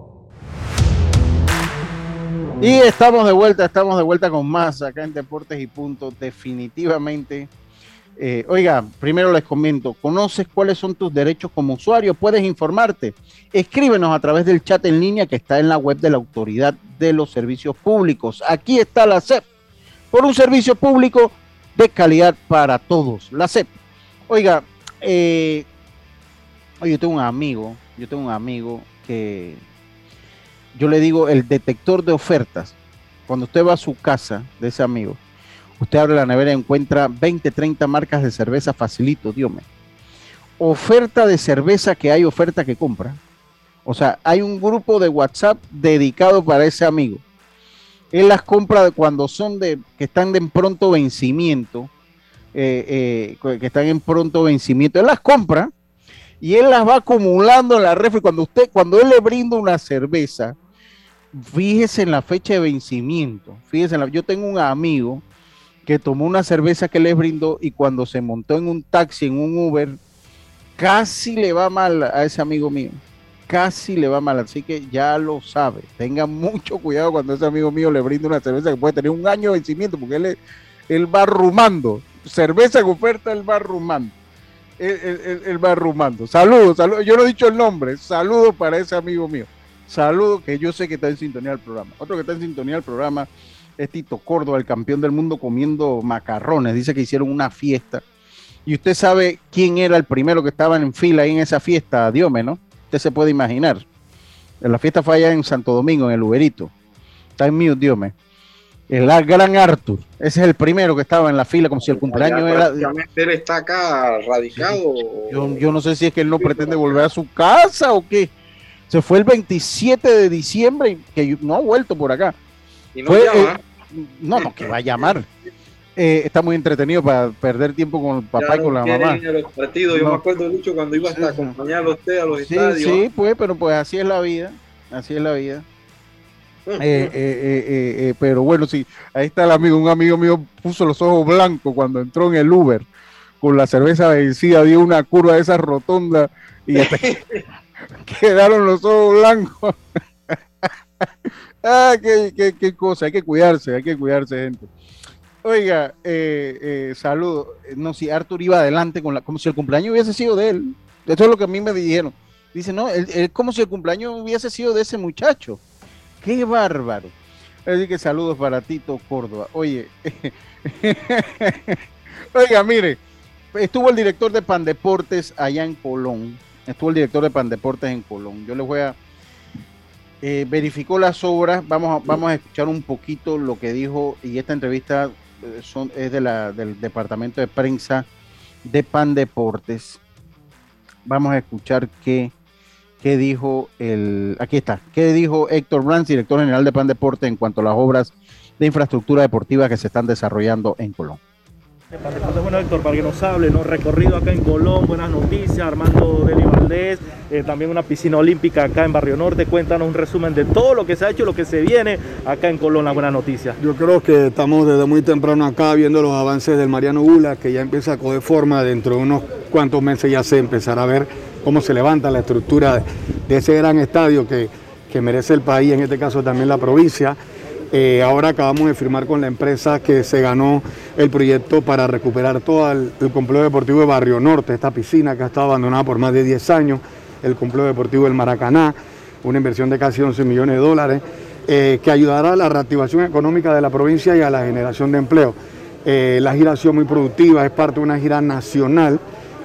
Y estamos de vuelta, estamos de vuelta con más acá en Deportes y Punto. Definitivamente. Eh, oiga, primero les comento, ¿conoces cuáles son tus derechos como usuario? Puedes informarte. Escríbenos a través del chat en línea que está en la web de la Autoridad de los Servicios Públicos. Aquí está la CEP, por un servicio público de calidad para todos. La CEP. Oiga, eh, yo tengo un amigo, yo tengo un amigo que yo le digo el detector de ofertas. Cuando usted va a su casa de ese amigo, usted abre la nevera y encuentra 20, 30 marcas de cerveza facilito, Dios mío. Oferta de cerveza que hay, oferta que compra. O sea, hay un grupo de WhatsApp dedicado para ese amigo. Él las compra cuando son de, que están de pronto vencimiento, eh, eh, que están en pronto vencimiento. Él las compra y él las va acumulando en la refri. Cuando usted, cuando él le brinda una cerveza, fíjese en la fecha de vencimiento. Fíjese, en la, yo tengo un amigo que tomó una cerveza que le brindó y cuando se montó en un taxi, en un Uber, casi le va mal a ese amigo mío. Casi le va mal, así que ya lo sabe. Tenga mucho cuidado cuando ese amigo mío le brinda una cerveza que puede tener un año de vencimiento, porque él, él va rumando. Cerveza en oferta, él va rumando él, va rumando. Saludos, saludos. Yo no he dicho el nombre. Saludos para ese amigo mío. Saludos que yo sé que está en sintonía del programa. Otro que está en sintonía del programa es Tito Córdoba, el campeón del mundo comiendo macarrones. Dice que hicieron una fiesta Y usted sabe quién era el primero que estaba en fila ahí en esa fiesta, Diome, ¿no? Usted se puede imaginar. La fiesta fue allá en Santo Domingo, en el Uberito. Está en mute, Diome. El gran Arthur. Ese es el primero que estaba en la fila, como si el cumpleaños era. Él está acá radicado. Yo, no sé si es que él no pretende volver a su casa o qué. Se fue el 27 de diciembre, que no ha vuelto por acá. Y no, llama. Eh, no, no, que va a llamar. (laughs) Eh, está muy entretenido para perder tiempo con el papá y con la mamá. Los partidos. Yo me acuerdo mucho cuando iba hasta a acompañar a usted a los sí, estadios. Sí, pues, pero pues así es la vida. Así es la vida. Eh, eh, pero bueno, sí, ahí está el amigo. Un amigo mío puso los ojos blancos cuando entró en el Uber con la cerveza vencida, dio una curva de esa rotonda y (laughs) (laughs) quedaron los ojos blancos. (laughs) ah, qué, qué, cosa, hay que cuidarse, hay que cuidarse, gente. Oiga, eh, saludo. No, si Arthur iba adelante con la, como si el cumpleaños hubiese sido de él. Eso es lo que a mí me dijeron. Dice, no, es como si el cumpleaños hubiese sido de ese muchacho. ¡Qué bárbaro! Así que saludos para Tito Córdoba. Oye, (laughs) oiga, mire, estuvo el director de Pandeportes allá en Colón. Estuvo el director de Pandeportes en Colón. Yo les voy a. Eh, verificó las obras. Vamos a, vamos a escuchar un poquito lo que dijo. Y esta entrevista eh, son, es de la, del departamento de prensa de Pandeportes. Vamos a escuchar qué qué dijo el, aquí está, qué dijo Héctor Brands, director general de Pan Deporte, en cuanto a las obras de infraestructura deportiva que se están desarrollando en Colón. Bueno, Héctor, para que nos hable, ¿no? recorrido acá en Colón, buenas noticias, Armando Deli Valdés, eh, también una piscina olímpica acá en Barrio Norte. Cuéntanos un resumen de todo lo que se ha hecho, lo que se viene acá en Colón, la buena noticia. Yo creo que estamos desde muy temprano acá viendo los avances del Mariano Gula, que ya empieza a coger forma, dentro de unos cuantos meses ya se empezará a ver cómo se levanta la estructura de ese gran estadio que, merece el país, en este caso también la provincia. Eh, ahora acabamos de firmar con la empresa que se ganó el proyecto para recuperar todo el, complejo deportivo de Barrio Norte, esta piscina que ha estado abandonada por más de 10 años, el complejo deportivo del Maracaná, una inversión de casi 11 millones de dólares, eh, que ayudará a la reactivación económica de la provincia y a la generación de empleo. Eh, la gira ha sido muy productiva, es parte de una gira nacional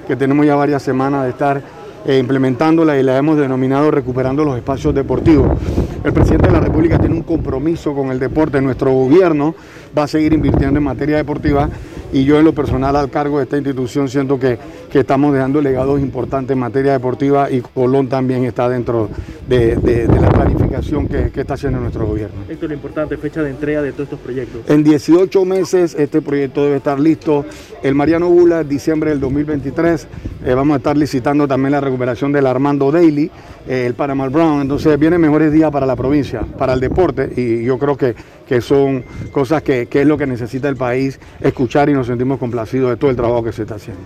que tenemos ya varias semanas de estar eh, implementándola y la hemos denominado recuperando los espacios deportivos. El presidente de la República tiene un compromiso con el deporte, nuestro gobierno va a seguir invirtiendo en materia deportiva y yo en lo personal al cargo de esta institución siento que, que estamos dejando legados importantes en materia deportiva y Colón también está dentro de, la planificación que, está haciendo nuestro gobierno. Esto es lo importante, fecha de entrega de todos estos proyectos. En 18 meses este proyecto debe estar listo. El Mariano Bula, diciembre del 2023, eh, vamos a estar licitando también la recuperación del Armando Daily, eh, el Panama Brown, entonces vienen mejores días para la provincia, para el deporte y yo creo que, que son cosas que, que es lo que necesita el país escuchar y nos sentimos complacidos de todo el trabajo que se está haciendo.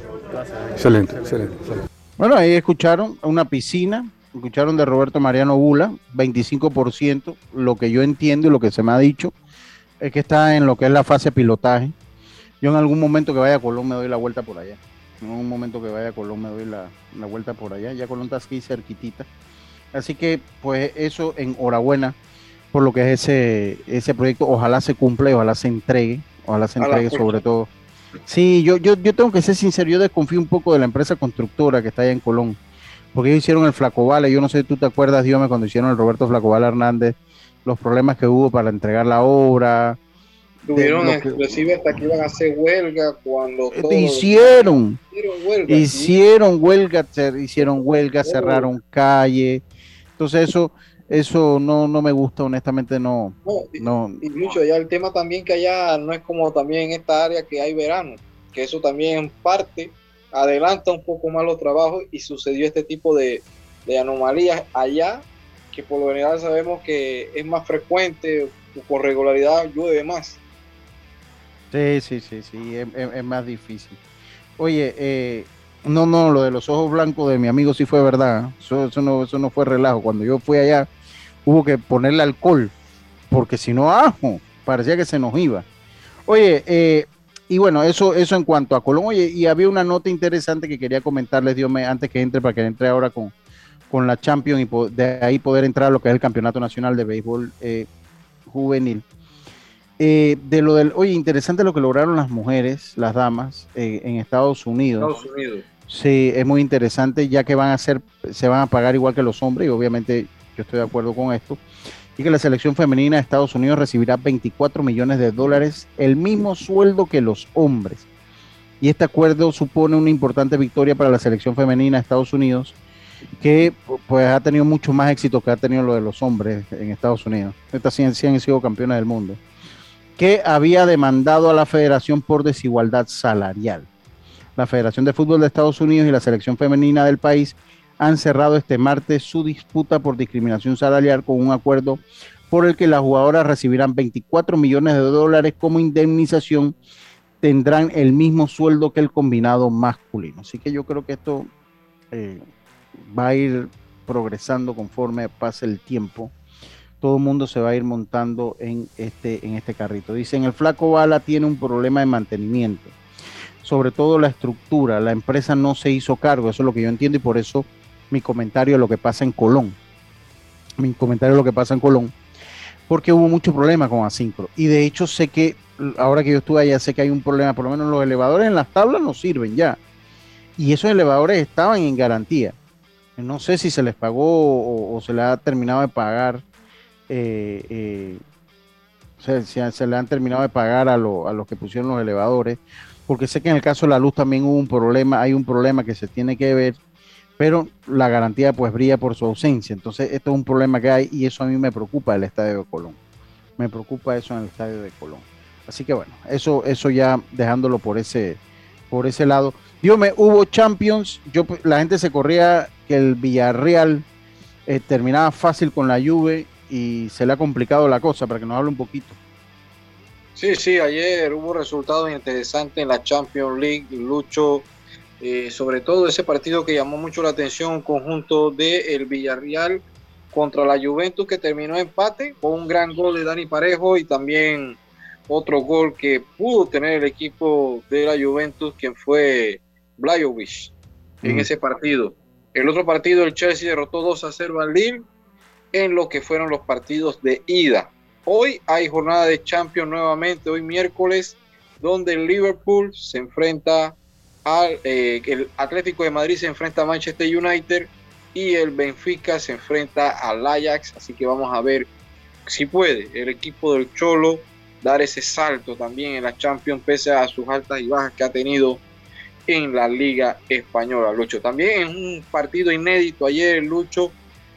Excelente, excelente, Bueno, ahí escucharon una piscina, escucharon de Roberto Mariano Bula, 25%, lo que yo entiendo y lo que se me ha dicho es que está en lo que es la fase pilotaje. Yo en algún momento que vaya a Colón me doy la vuelta por allá. En un momento que vaya a Colón me doy la, vuelta por allá. Ya Colón está aquí cerquitita. Así que pues eso, enhorabuena por lo que es ese, ese proyecto. Ojalá se cumpla y ojalá se entregue. Ojalá se entregue sobre todo Sí, yo, yo, yo tengo que ser sincero, yo desconfío un poco de la empresa constructora que está allá en Colón, porque ellos hicieron el Flacovale, yo no sé si tú te acuerdas, Dios cuando hicieron el Roberto Flacovale Hernández, los problemas que hubo para entregar la obra. Tuvieron inclusive hasta que iban a hacer huelga cuando todo hicieron, hicieron huelga, hicieron huelga, hicieron huelga, cerraron calle, entonces eso eso no, no me gusta, honestamente no. no, y, mucho, ya el tema también que allá no es como también en esta área que hay verano, que eso también en parte adelanta un poco más los trabajos y sucedió este tipo de, anomalías allá, que por lo general sabemos que es más frecuente, con regularidad llueve más. Sí, sí, sí, sí, es, más difícil. Oye, eh, no, no, lo de los ojos blancos de mi amigo sí fue verdad. Eso, eso, no, eso no fue relajo. Cuando yo fui allá, hubo que ponerle alcohol, porque si no, ajo, parecía que se nos iba. Oye, eh, y bueno, eso, eso en cuanto a Colón. Oye, y había una nota interesante que quería comentarles, Dios me, antes que entre, para que entre ahora con, con la Champions y de ahí poder entrar a lo que es el Campeonato Nacional de Béisbol eh, Juvenil. Eh, de lo del, oye, interesante lo que lograron las mujeres, las damas, eh, en Estados Unidos. Estados Unidos. Sí, es muy interesante, ya que van a ser, se van a pagar igual que los hombres, y obviamente yo estoy de acuerdo con esto. Y que la selección femenina de Estados Unidos recibirá 24 millones de dólares, el mismo sueldo que los hombres. Y este acuerdo supone una importante victoria para la selección femenina de Estados Unidos, que pues ha tenido mucho más éxito que ha tenido lo de los hombres en Estados Unidos. Estas sí, han sido campeones del mundo. Que había demandado a la federación por desigualdad salarial. La Federación de Fútbol de Estados Unidos y la selección femenina del país han cerrado este martes su disputa por discriminación salarial con un acuerdo por el que las jugadoras recibirán 24 millones de dólares como indemnización, tendrán el mismo sueldo que el combinado masculino. Así que yo creo que esto eh, va a ir progresando conforme pase el tiempo. Todo el mundo se va a ir montando en este, en este carrito. Dicen, el flaco Bala tiene un problema de mantenimiento, sobre todo la estructura. La empresa no se hizo cargo, eso es lo que yo entiendo y por eso mi comentario de lo que pasa en Colón. Mi comentario de lo que pasa en Colón. Porque hubo mucho problema con Asincro. Y de hecho sé que, ahora que yo estuve allá, sé que hay un problema, por lo menos los elevadores en las tablas no sirven ya. Y esos elevadores estaban en garantía. No sé si se les pagó o, se les ha terminado de pagar. Eh, eh, se, le han terminado de pagar a, a los que pusieron los elevadores. Porque sé que en el caso de la luz también hubo un problema, hay un problema que se tiene que ver pero la garantía pues brilla por su ausencia. Entonces, esto es un problema que hay y eso a mí me preocupa del estadio de Colón. Me preocupa eso en el estadio de Colón. Así que bueno, eso, eso ya dejándolo por ese, por ese lado. Dígame, hubo Champions, yo, la gente se corría que el Villarreal eh, terminaba fácil con la Juve y se le ha complicado la cosa, para que nos hable un poquito. Sí, sí, ayer hubo resultados interesantes en la Champions League. Lucho eh, sobre todo ese partido que llamó mucho la atención, un conjunto de el Villarreal contra la Juventus que terminó empate con un gran gol de Dani Parejo y también otro gol que pudo tener el equipo de la Juventus, quien fue Blajovic en ese partido. El otro partido, el Chelsea derrotó 2 a 0 al Lille en lo que fueron los partidos de ida. Hoy hay jornada de Champions nuevamente, hoy miércoles, donde el Liverpool se enfrenta eh, el Atlético de Madrid se enfrenta a Manchester United y el Benfica se enfrenta al Ajax. Así que vamos a ver si puede el equipo del Cholo dar ese salto también en la Champions, pese a sus altas y bajas que ha tenido en la Liga Española, Lucho. También en un partido inédito ayer, Lucho,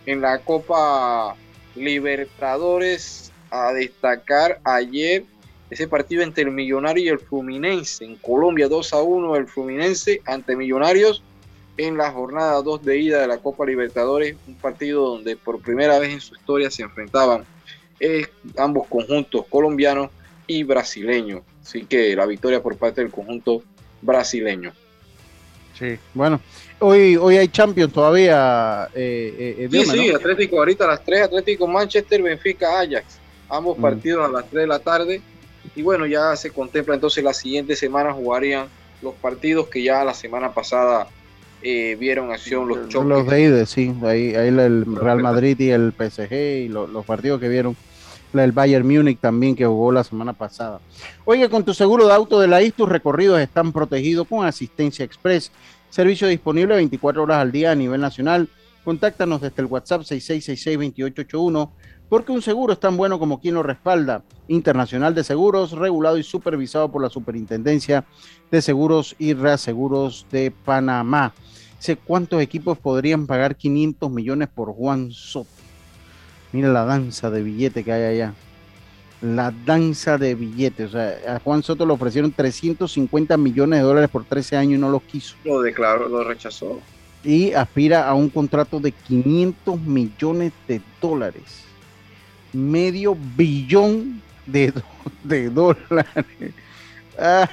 en la Copa Libertadores, a destacar ayer ese partido entre el Millonario y el Fluminense. En Colombia 2 a 1 el Fluminense ante Millonarios en la jornada 2 de ida de la Copa Libertadores, un partido donde por primera vez en su historia se enfrentaban eh, ambos conjuntos colombianos y brasileños. Así que la victoria por parte del conjunto brasileño. Sí, bueno, hoy, hoy hay Champions todavía. Eh, eh, sí, sí, Atlético ahorita a las 3, Atlético Manchester, Benfica, Ajax. Ambos mm. partidos a las 3 de la tarde y bueno, ya se contempla entonces la siguiente semana jugarían los partidos que ya la semana pasada eh, vieron acción los choques. Los de sí, ahí, ahí el Real Madrid y el PSG y los partidos que vieron. El Bayern Múnich también que jugó la semana pasada. Oye, con tu seguro de auto de la IS, tus recorridos están protegidos con asistencia express. Servicio disponible 24 horas al día a nivel nacional. Contáctanos desde el WhatsApp 6666-2881 porque un seguro es tan bueno como quien lo respalda. Internacional de Seguros, regulado y supervisado por la Superintendencia de Seguros y Reaseguros de Panamá. Sé cuántos equipos podrían pagar 500 millones por Juan Soto. Mira la danza de billete que hay allá. La danza de billetes. O sea, a Juan Soto le ofrecieron 350 millones de dólares por 13 años y no los quiso. Lo declaró, lo rechazó. Y aspira a un contrato de 500 millones de dólares medio billón de, (laughs) de dólares. (laughs) Ah,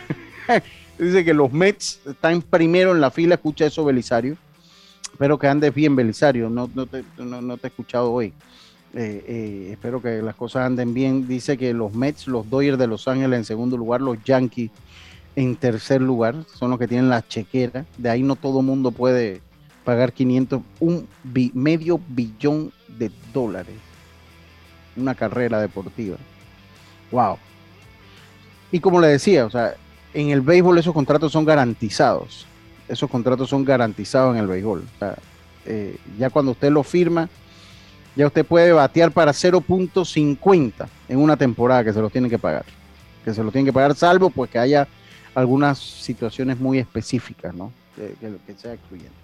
dice que los Mets están primero en la fila, escucha eso Belisario. Espero que andes bien, Belisario, no, no, te, no, te he escuchado hoy. Eh, eh, espero que las cosas anden bien. Dice que los Mets, los Dodgers de Los Ángeles en segundo lugar, los Yankees en tercer lugar, son los que tienen la chequera. De ahí no todo mundo puede pagar 500, un medio billón de dólares una carrera deportiva. Wow. Y como le decía, o sea, en el béisbol esos contratos son garantizados. Esos contratos son garantizados en el béisbol. O sea, eh, ya cuando usted lo firma, ya usted puede batear para 0.50 en una temporada que se lo tiene que pagar. Que se lo tiene que pagar, salvo pues que haya algunas situaciones muy específicas, ¿no? Que, sea excluyente.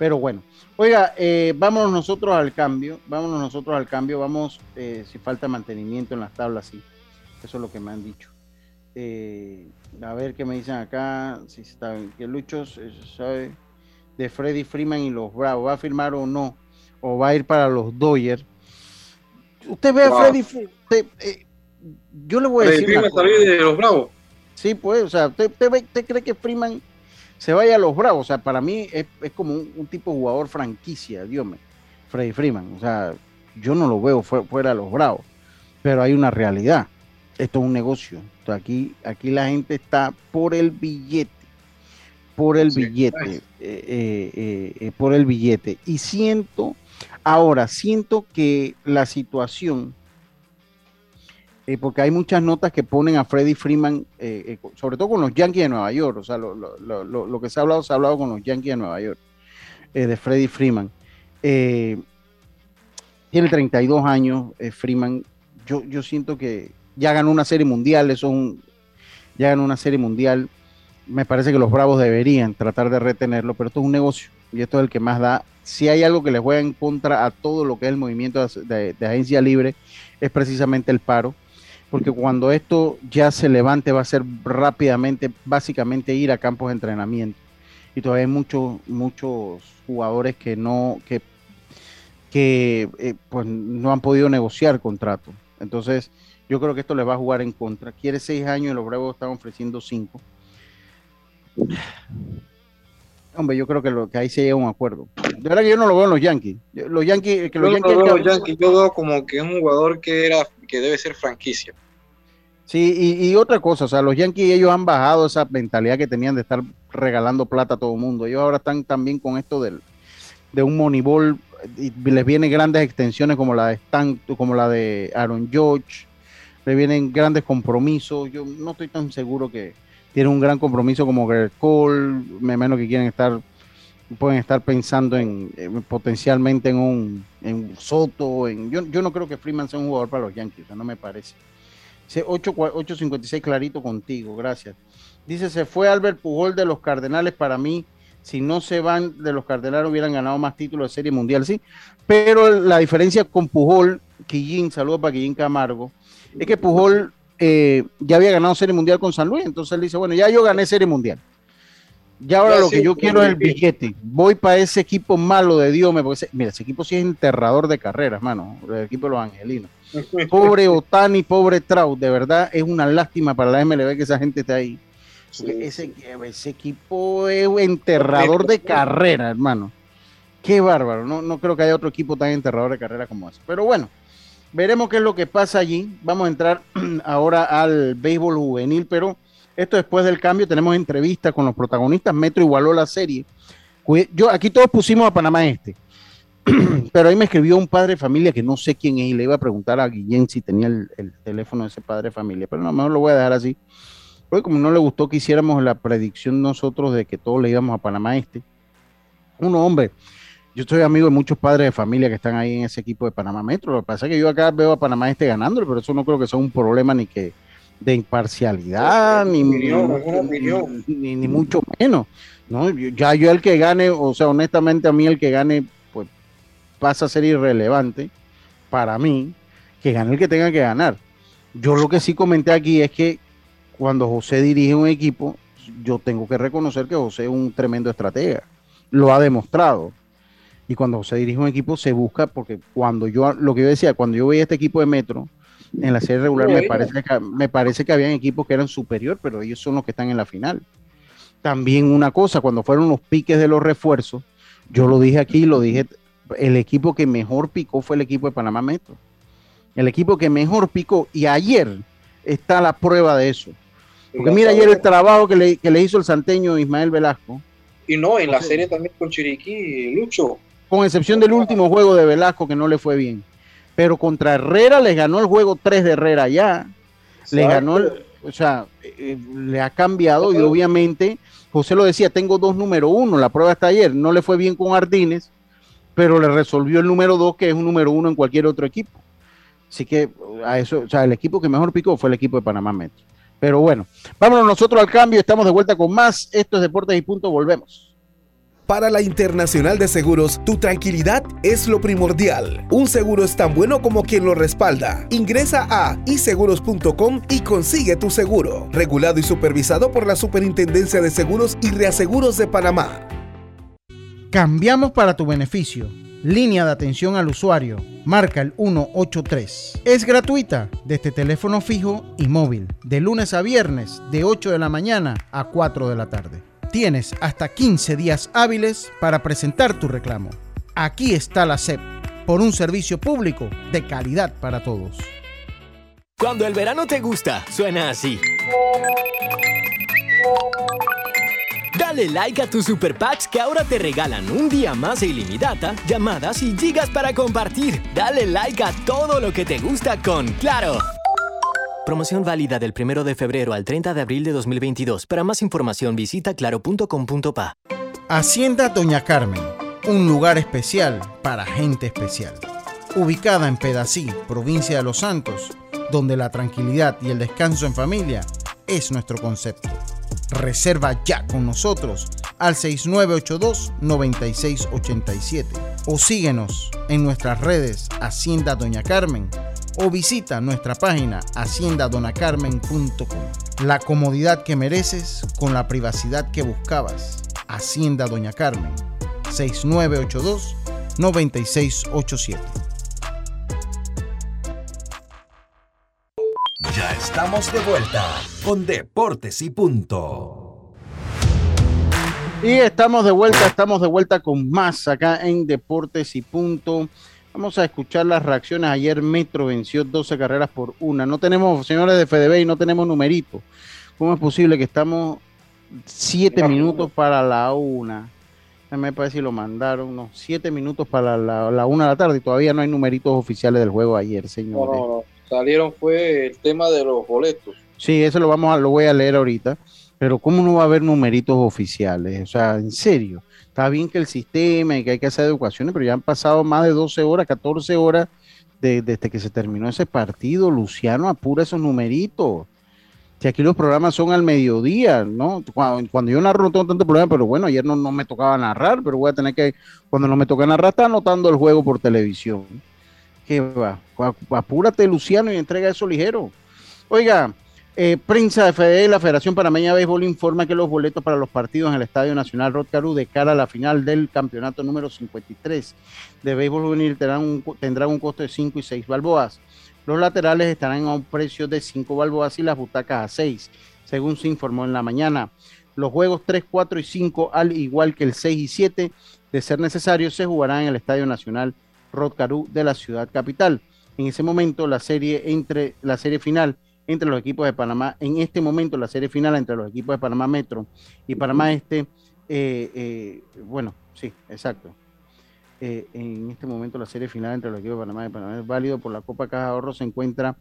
Pero bueno, oiga, eh, vámonos nosotros al cambio, vámonos nosotros al cambio, vamos, eh, si falta mantenimiento en las tablas, sí, eso es lo que me han dicho. Eh, a ver qué me dicen acá, si está bien, que Lucho sabe de Freddy Freeman y los Bravos, ¿va a firmar o no? ¿O va a ir para los Dodgers? Usted ve a Freddy, eh, yo le voy a decir... Freeman de los Bravos. Sí, pues, o sea, ¿usted, cree que Freeman se vaya a los Bravos? O sea, para mí es, como un, tipo de jugador franquicia, Dios mío, Freddy Freeman. O sea, yo no lo veo fuera de los Bravos, pero hay una realidad. Esto es un negocio. aquí, aquí la gente está por el billete, por el billete, eh, eh, eh, por el billete. Y siento, ahora, siento que la situación eh, porque hay muchas notas que ponen a Freddie Freeman, eh, eh, sobre todo con los Yankees de Nueva York, o sea, lo, que se ha hablado, se ha hablado con los Yankees de Nueva York, de Freddie Freeman. tiene 32 años, Freeman, yo, yo siento que ya ganó una serie mundial, eso es ya ganó una serie mundial, me parece que los Bravos deberían tratar de retenerlo, pero esto es un negocio y esto es el que más da. Si hay algo que les juega en contra a todo lo que es el movimiento de agencia libre, es precisamente el paro porque cuando esto ya se levante va a ser rápidamente, básicamente ir a campos de entrenamiento. Y todavía hay muchos, muchos jugadores que no, que, que eh, pues no han podido negociar contrato. Entonces, yo creo que esto le va a jugar en contra. Quiere seis años y los Bravos están ofreciendo cinco. Hombre, yo creo que, lo, que ahí se llega a un acuerdo. De verdad que yo no lo veo en los Yankees. Los Yankees, que los Yankees, no los Yankees, yo veo como que es un jugador que era que debe ser franquicia. Sí, y, otra cosa, o sea, los Yankees ellos han bajado esa mentalidad que tenían de estar regalando plata a todo el mundo. Ellos ahora están también con esto del, de un Moneyball y les vienen grandes extensiones como la de Stan, como la de Aaron George, le vienen grandes compromisos. Yo no estoy tan seguro que tienen un gran compromiso como Greg Cole, menos que quieren estar, pueden estar pensando en, potencialmente en un en Soto, en yo, yo no creo que Freeman sea un jugador para los Yankees, no me parece. Dice 856 clarito contigo, gracias. Dice, se fue Albert Pujol de los Cardenales para mí. Si no se van de los Cardenales hubieran ganado más títulos de Serie Mundial, sí. Pero la diferencia con Pujol, Quillín, saludo para Quillín Camargo, es que Pujol eh, ya había ganado Serie Mundial con San Luis. Entonces él dice, bueno, ya yo gané Serie Mundial. Ya ahora lo que yo quiero es el billete. Voy para ese equipo malo de Dios. Porque mira, ese equipo sí es enterrador de carreras, mano. El equipo de los angelinos. (laughs) Pobre Otani, pobre Trout, de verdad es una lástima para la MLB que esa gente esté ahí. Ese, equipo es enterrador de carrera, hermano. Qué bárbaro. No, no creo que haya otro equipo tan enterrador de carrera como ese. Pero bueno, veremos qué es lo que pasa allí. Vamos a entrar (clears throat) ahora al béisbol juvenil, pero esto después del cambio tenemos entrevistas con los protagonistas. Metro igualó la serie. Yo aquí todos pusimos a Panamá Este. (clears throat) pero ahí me escribió un padre de familia que no sé quién es y le iba a preguntar a Guillén si tenía el, teléfono de ese padre de familia, pero no, mejor lo voy a dejar así. Porque como no le gustó que hiciéramos la predicción nosotros de que todos le íbamos a Panamá Este. Uno, hombre, yo soy amigo de muchos padres de familia que están ahí en ese equipo de Panamá Metro. Lo que pasa es que yo acá veo a Panamá Este ganándolo, pero eso no creo que sea un problema ni que de imparcialidad, ni, ni, ni, mucho menos. ¿no? Ya yo el que gane, o sea, honestamente a mí el que gane pasa a ser irrelevante para mí que gane el que tenga que ganar. Yo lo que sí comenté aquí es que cuando José dirige un equipo, yo tengo que reconocer que José es un tremendo estratega. Lo ha demostrado. Y cuando José dirige un equipo se busca, porque cuando yo, lo que yo decía, cuando yo veía este equipo de Metro en la serie regular, me parece, que, me parece que habían equipos que eran superior, pero ellos son los que están en la final. También una cosa, cuando fueron los piques de los refuerzos, yo lo dije aquí, lo dije el equipo que mejor picó fue el equipo de Panamá Metro. El equipo que mejor picó. Y ayer está la prueba de eso. Porque mira ayer el trabajo que le, hizo el santeño Ismael Velasco. Y no, en la serie también con Chiriquí, Lucho. Con excepción del último juego de Velasco que no le fue bien. Pero contra Herrera les ganó el juego 3 de Herrera ya. Le ganó, o sea, eh, le ha cambiado y obviamente José lo decía, tengo dos número uno, la prueba está ayer, no le fue bien con Ardines, pero le resolvió el número dos, que es un número uno en cualquier otro equipo. Así que a eso, o sea, el equipo que mejor picó fue el equipo de Panamá Metro. Pero bueno, vámonos nosotros al cambio, estamos de vuelta con más. Esto es Deportes y Punto, volvemos. Para la Internacional de Seguros, tu tranquilidad es lo primordial. Un seguro es tan bueno como quien lo respalda. Ingresa a iseguros.com y consigue tu seguro. Regulado y supervisado por la Superintendencia de Seguros y Reaseguros de Panamá. Cambiamos para tu beneficio. Línea de atención al usuario. Marca el 183. Es gratuita desde teléfono fijo y móvil. De lunes a viernes, de 8 de la mañana a 4 de la tarde. Tienes hasta 15 días hábiles para presentar tu reclamo. Aquí está la SEP, por un servicio público de calidad para todos. Cuando el verano te gusta, suena así. Dale like a tus super packs que ahora te regalan un día más de ilimitada, llamadas y gigas para compartir. Dale like a todo lo que te gusta con Claro. Promoción válida del 1 de febrero al 30 de abril de 2022. Para más información visita claro.com.pa. Hacienda Doña Carmen, un lugar especial para gente especial. Ubicada en Pedací, provincia de Los Santos, donde la tranquilidad y el descanso en familia es nuestro concepto. Reserva ya con nosotros al 6982-9687 o síguenos en nuestras redes Hacienda Doña Carmen o visita nuestra página haciendadonacarmen.com. La comodidad que mereces con la privacidad que buscabas. Hacienda Doña Carmen, 6982-9687. Ya estamos de vuelta con Deportes y Punto. Y estamos de vuelta, estamos de vuelta con más acá en Deportes y Punto. Vamos a escuchar las reacciones. Ayer Metro venció 12 carreras por una. No tenemos, señores de FDB, y no tenemos numerito. ¿Cómo es posible que estamos 7 minutos para la una? Me parece si lo mandaron, unos 7 minutos para la, la, una de la tarde y todavía no hay numeritos oficiales del juego ayer, señores. No, no, no. Salieron fue el tema de los boletos. Sí, eso lo vamos a, lo voy a leer ahorita. Pero ¿cómo no va a haber numeritos oficiales? O sea, en serio está bien que el sistema y que hay que hacer educaciones, pero ya han pasado más de 12 horas, 14 horas desde que se terminó ese partido. Luciano apura esos numeritos. Si aquí los programas son al mediodía, ¿no? Cuando, yo narro no tengo tanto problema, pero bueno, ayer no, no, me tocaba narrar, pero voy a tener que, cuando no me toca narrar, está anotando el juego por televisión. ¿Qué va? Apúrate, Luciano, y entrega eso ligero. Oiga, eh, prensa de FDE, la Federación Panameña de Béisbol informa que los boletos para los partidos en el Estadio Nacional Rotcarú de cara a la final del campeonato número 53 de béisbol juvenil tendrán un, tendrán costo de 5 y 6 balboas. Los laterales estarán a un precio de 5 balboas y las butacas a 6, según se informó en la mañana. Los juegos 3, 4 y 5, al igual que el 6 y 7, de ser necesario, se jugarán en el Estadio Nacional Rotcarú de la ciudad capital. En ese momento, la serie entre la serie final entre los equipos de Panamá. En este momento, la serie final entre los equipos de Panamá Metro y Panamá Este, eh, eh, bueno, sí, exacto. Eh, en este momento, la serie final entre los equipos de Panamá y Panamá es válido por la Copa Caja de Ahorro, se encuentra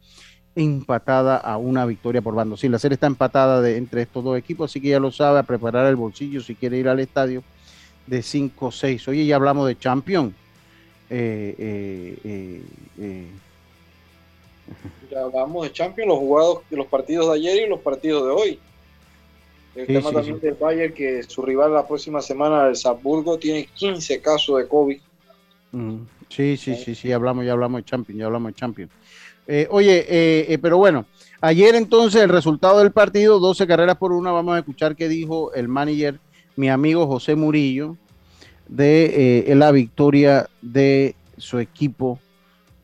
empatada a una victoria por bando. Sí, la serie está empatada de, entre estos dos equipos, así que ya lo sabe, a preparar el bolsillo si quiere ir al estadio de 5-6. Oye, ya hablamos de Champion. eh, ya hablamos de Champions, los jugados, los partidos de ayer y los partidos de hoy. El tema también del Bayern, que su rival la próxima semana, el Salzburgo, tiene 15 casos de COVID. Mm, sí, sí, sí, sí, hablamos, ya hablamos de Champions, ya hablamos de Champions. Eh, oye, eh, eh, pero bueno, ayer entonces el resultado del partido, 12 carreras por una, vamos a escuchar qué dijo el manager, mi amigo José Murillo, de la victoria de su equipo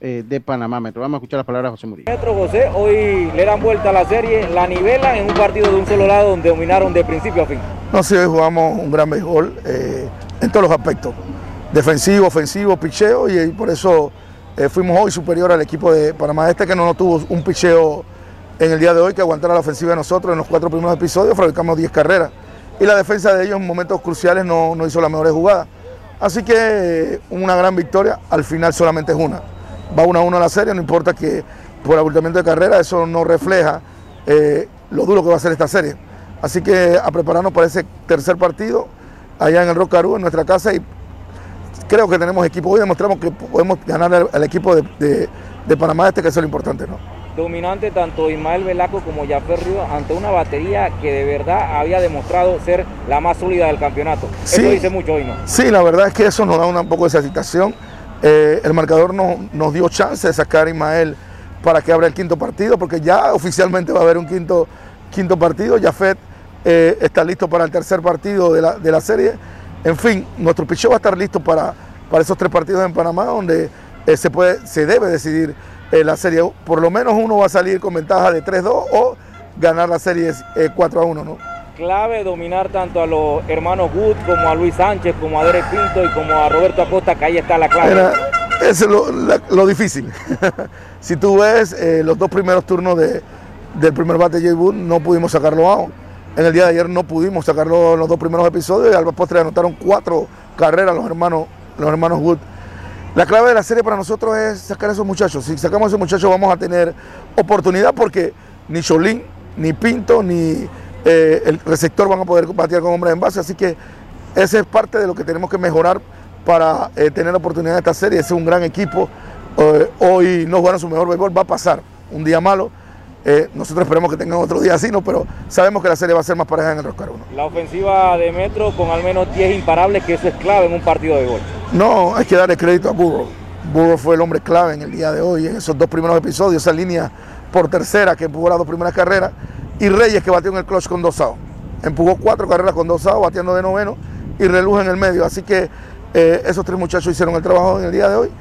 eh, de Panamá Metro. Vamos a escuchar las palabras de José Murillo. Metro José, hoy le dan vuelta a la serie, la nivela en un partido de un solo lado donde dominaron de principio a fin. No, sí, hoy jugamos un gran béisbol eh, en todos los aspectos, defensivo, ofensivo, picheo, y, por eso eh, fuimos hoy superior al equipo de Panamá Este, que no, tuvo un picheo en el día de hoy que aguantara la ofensiva de nosotros en los cuatro primeros episodios, fabricamos 10 carreras. Y la defensa de ellos en momentos cruciales no, no hizo las mejores jugadas. Así que una gran victoria, al final solamente es una va uno a uno a la serie, no importa que por abultamiento de carrera eso no refleja eh, lo duro que va a ser esta serie. Así que a prepararnos para ese tercer partido allá en el Rock en nuestra casa y creo que tenemos equipo. Hoy demostramos que podemos ganar al, equipo de, Panamá este, que es lo importante, ¿no? Dominante tanto Ismael Velaco como Jaffer Ríos ante una batería que de verdad había demostrado ser la más sólida del campeonato. eso dice mucho hoy, ¿no? Sí, la verdad es que eso nos da un poco de excitación. Eh, el marcador nos dio chance de sacar a Ismael para que abra el quinto partido, porque ya oficialmente va a haber un quinto, quinto partido. Jafet eh, está listo para el tercer partido de la, de la serie en fin, nuestro picheo va a estar listo para, para esos tres partidos en Panamá, donde eh, se, puede, se debe decidir eh, la serie. Por lo menos uno va a salir con ventaja de 3-2 o ganar la serie 4-1, eh, ¿no? Clave dominar tanto a los hermanos Wood como a Luis Sánchez, como a Derek Pinto y como a Roberto Acosta, que ahí está la clave. eso es lo, difícil. (laughs) si tú ves los dos primeros turnos de, del primer bate de Jay Wood, no pudimos sacarlo a en el día de ayer no pudimos sacarlo en los dos primeros episodios y al postre anotaron cuatro carreras los hermanos, los hermanos Wood. La clave de la serie para nosotros es sacar a esos muchachos. Si sacamos a esos muchachos vamos a tener oportunidad porque ni Cholín, ni Pinto, ni eh, el receptor van a poder batear con hombres en base. Así que ese es parte de lo que tenemos que mejorar para eh, tener oportunidad en esta serie. Ese es un gran equipo. Eh, hoy no jugaron su mejor béisbol, va a pasar un día malo eh, nosotros esperemos que tengan otro día así, ¿no? pero sabemos que la serie va a ser más pareja en el Roscar 1. La ofensiva de Metro con al menos 10 imparables, que eso es clave en un partido de gol. No, hay que darle crédito a Burro. Burro fue el hombre clave en el día de hoy, en esos dos primeros episodios, esa línea por tercera que empujó las dos primeras carreras, y Reyes que batió en el clutch con dos outs. Empujó cuatro carreras con dos outs, bateando de noveno, y reluje en el medio. Así que eh, esos tres muchachos hicieron el trabajo en el día de hoy.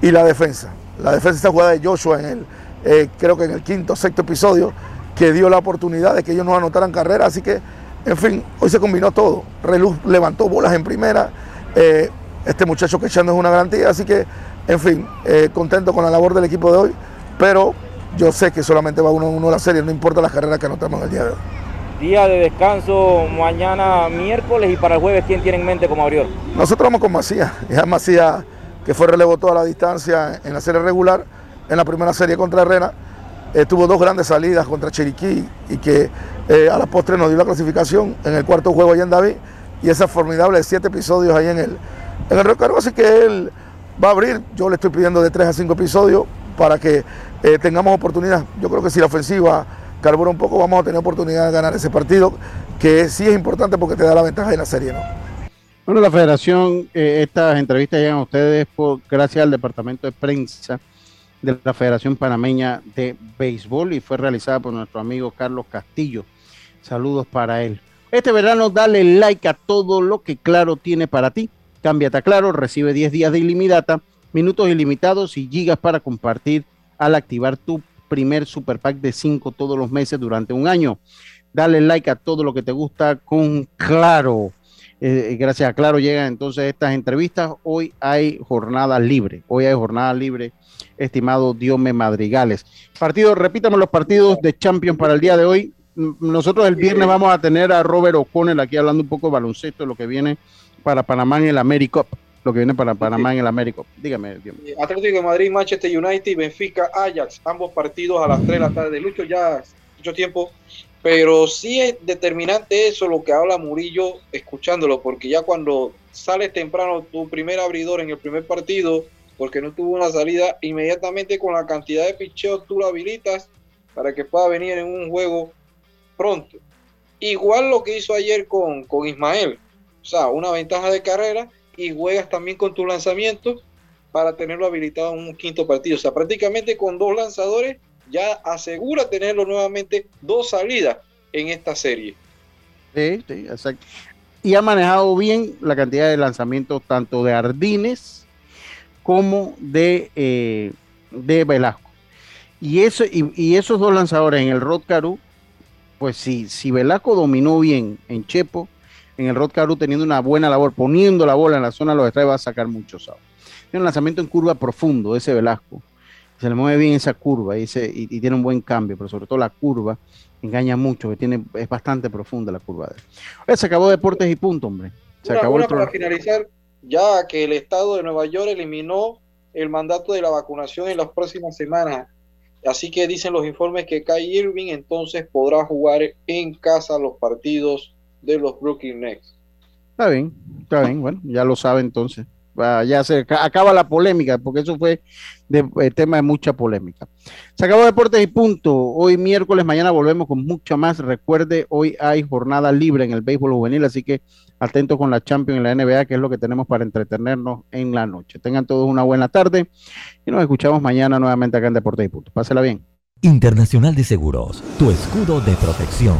Y la defensa. La defensa, esa jugada de Joshua en el eh, creo que en el quinto o sexto episodio, que dio la oportunidad de que ellos no anotaran carrera. Así que, en fin, hoy se combinó todo. Reluz levantó bolas en primera. Eh, este muchacho que echando es una garantía. Así que, en fin, contento con la labor del equipo de hoy. Pero yo sé que solamente va uno a uno la serie, no importa las carreras que anotamos el día de hoy. Día de descanso mañana miércoles y para el jueves, ¿quién tiene en mente como abridor? Nosotros vamos con Macías. Ya Macías, que fue relevo toda la distancia en la serie regular en la primera serie contra Herrera. Eh, tuvo dos grandes salidas contra Chiriquí y que eh, a la postre nos dio la clasificación en el cuarto juego allá en David y esas formidables siete episodios ahí en el, en el Así que él va a abrir, yo le estoy pidiendo de tres a cinco episodios para que eh, tengamos oportunidad. Yo creo que si la ofensiva carbura un poco, vamos a tener oportunidad de ganar ese partido, que sí es importante porque te da la ventaja en la serie. ¿no? Bueno, la federación, estas entrevistas llegan a ustedes por, gracias al departamento de prensa de la Federación Panameña de Béisbol y fue realizada por nuestro amigo Carlos Castillo. Saludos para él. Este verano dale like a todo lo que Claro tiene para ti. Cámbiate a Claro, recibe 10 días de ilimitada, minutos ilimitados y gigas para compartir al activar tu primer super pack de 5 todos los meses durante un año. Dale like a todo lo que te gusta con Claro. Eh, gracias a Claro llegan entonces estas entrevistas. Hoy hay jornada libre. Hoy hay jornada libre estimado Diome Madrigales. Partido, repítame los partidos de Champions para el día de hoy. Nosotros el viernes vamos a tener a Robert O'Connell aquí hablando un poco de baloncesto, lo que viene para Panamá en el América lo que viene para Panamá en el América. Dígame. Atlético de Madrid, Manchester United, Benfica, Ajax, ambos partidos a las 3 de la tarde. Lucho ya mucho tiempo, pero sí es determinante eso lo que habla Murillo escuchándolo, porque ya cuando sales temprano tu primer abridor en el primer partido, porque no tuvo una salida inmediatamente con la cantidad de picheos tú lo habilitas para que pueda venir en un juego pronto. Igual lo que hizo ayer con, con Ismael, o sea, una ventaja de carrera y juegas también con tus lanzamientos para tenerlo habilitado en un quinto partido. O sea, prácticamente con dos lanzadores ya asegura tenerlo nuevamente dos salidas en esta serie. Sí, sí, exacto. Y ha manejado bien la cantidad de lanzamientos tanto de Ardines como de, eh, de Velasco. Y, eso, y, esos dos lanzadores en el Rod Caru, pues si, si Velasco dominó bien en Chepo, en el Rod Caru teniendo una buena labor, poniendo la bola en la zona de los extrae, va a sacar muchos outs. Tiene un lanzamiento en curva profundo, ese Velasco. Se le mueve bien esa curva y, ese, y, tiene un buen cambio, pero sobre todo la curva engaña mucho, que tiene, es bastante profunda la curva de él. se acabó Deportes y punto, hombre. Se acabó el para finalizar, ya que el estado de Nueva York eliminó el mandato de la vacunación en las próximas semanas. Así que dicen los informes que Kai Irving entonces podrá jugar en casa los partidos de los Brooklyn Nets. Está bien, está bien, bueno, ya lo sabe entonces. Ya se acaba la polémica, porque eso fue de, eh, tema de mucha polémica. Se acabó Deportes y punto. Hoy miércoles, mañana volvemos con mucho más. Recuerde, hoy hay jornada libre en el béisbol juvenil, así que atento con la Champions y la NBA, que es lo que tenemos para entretenernos en la noche. Tengan todos una buena tarde y nos escuchamos mañana nuevamente acá en Deportes y punto. Pásela bien. Internacional de Seguros, tu escudo de protección.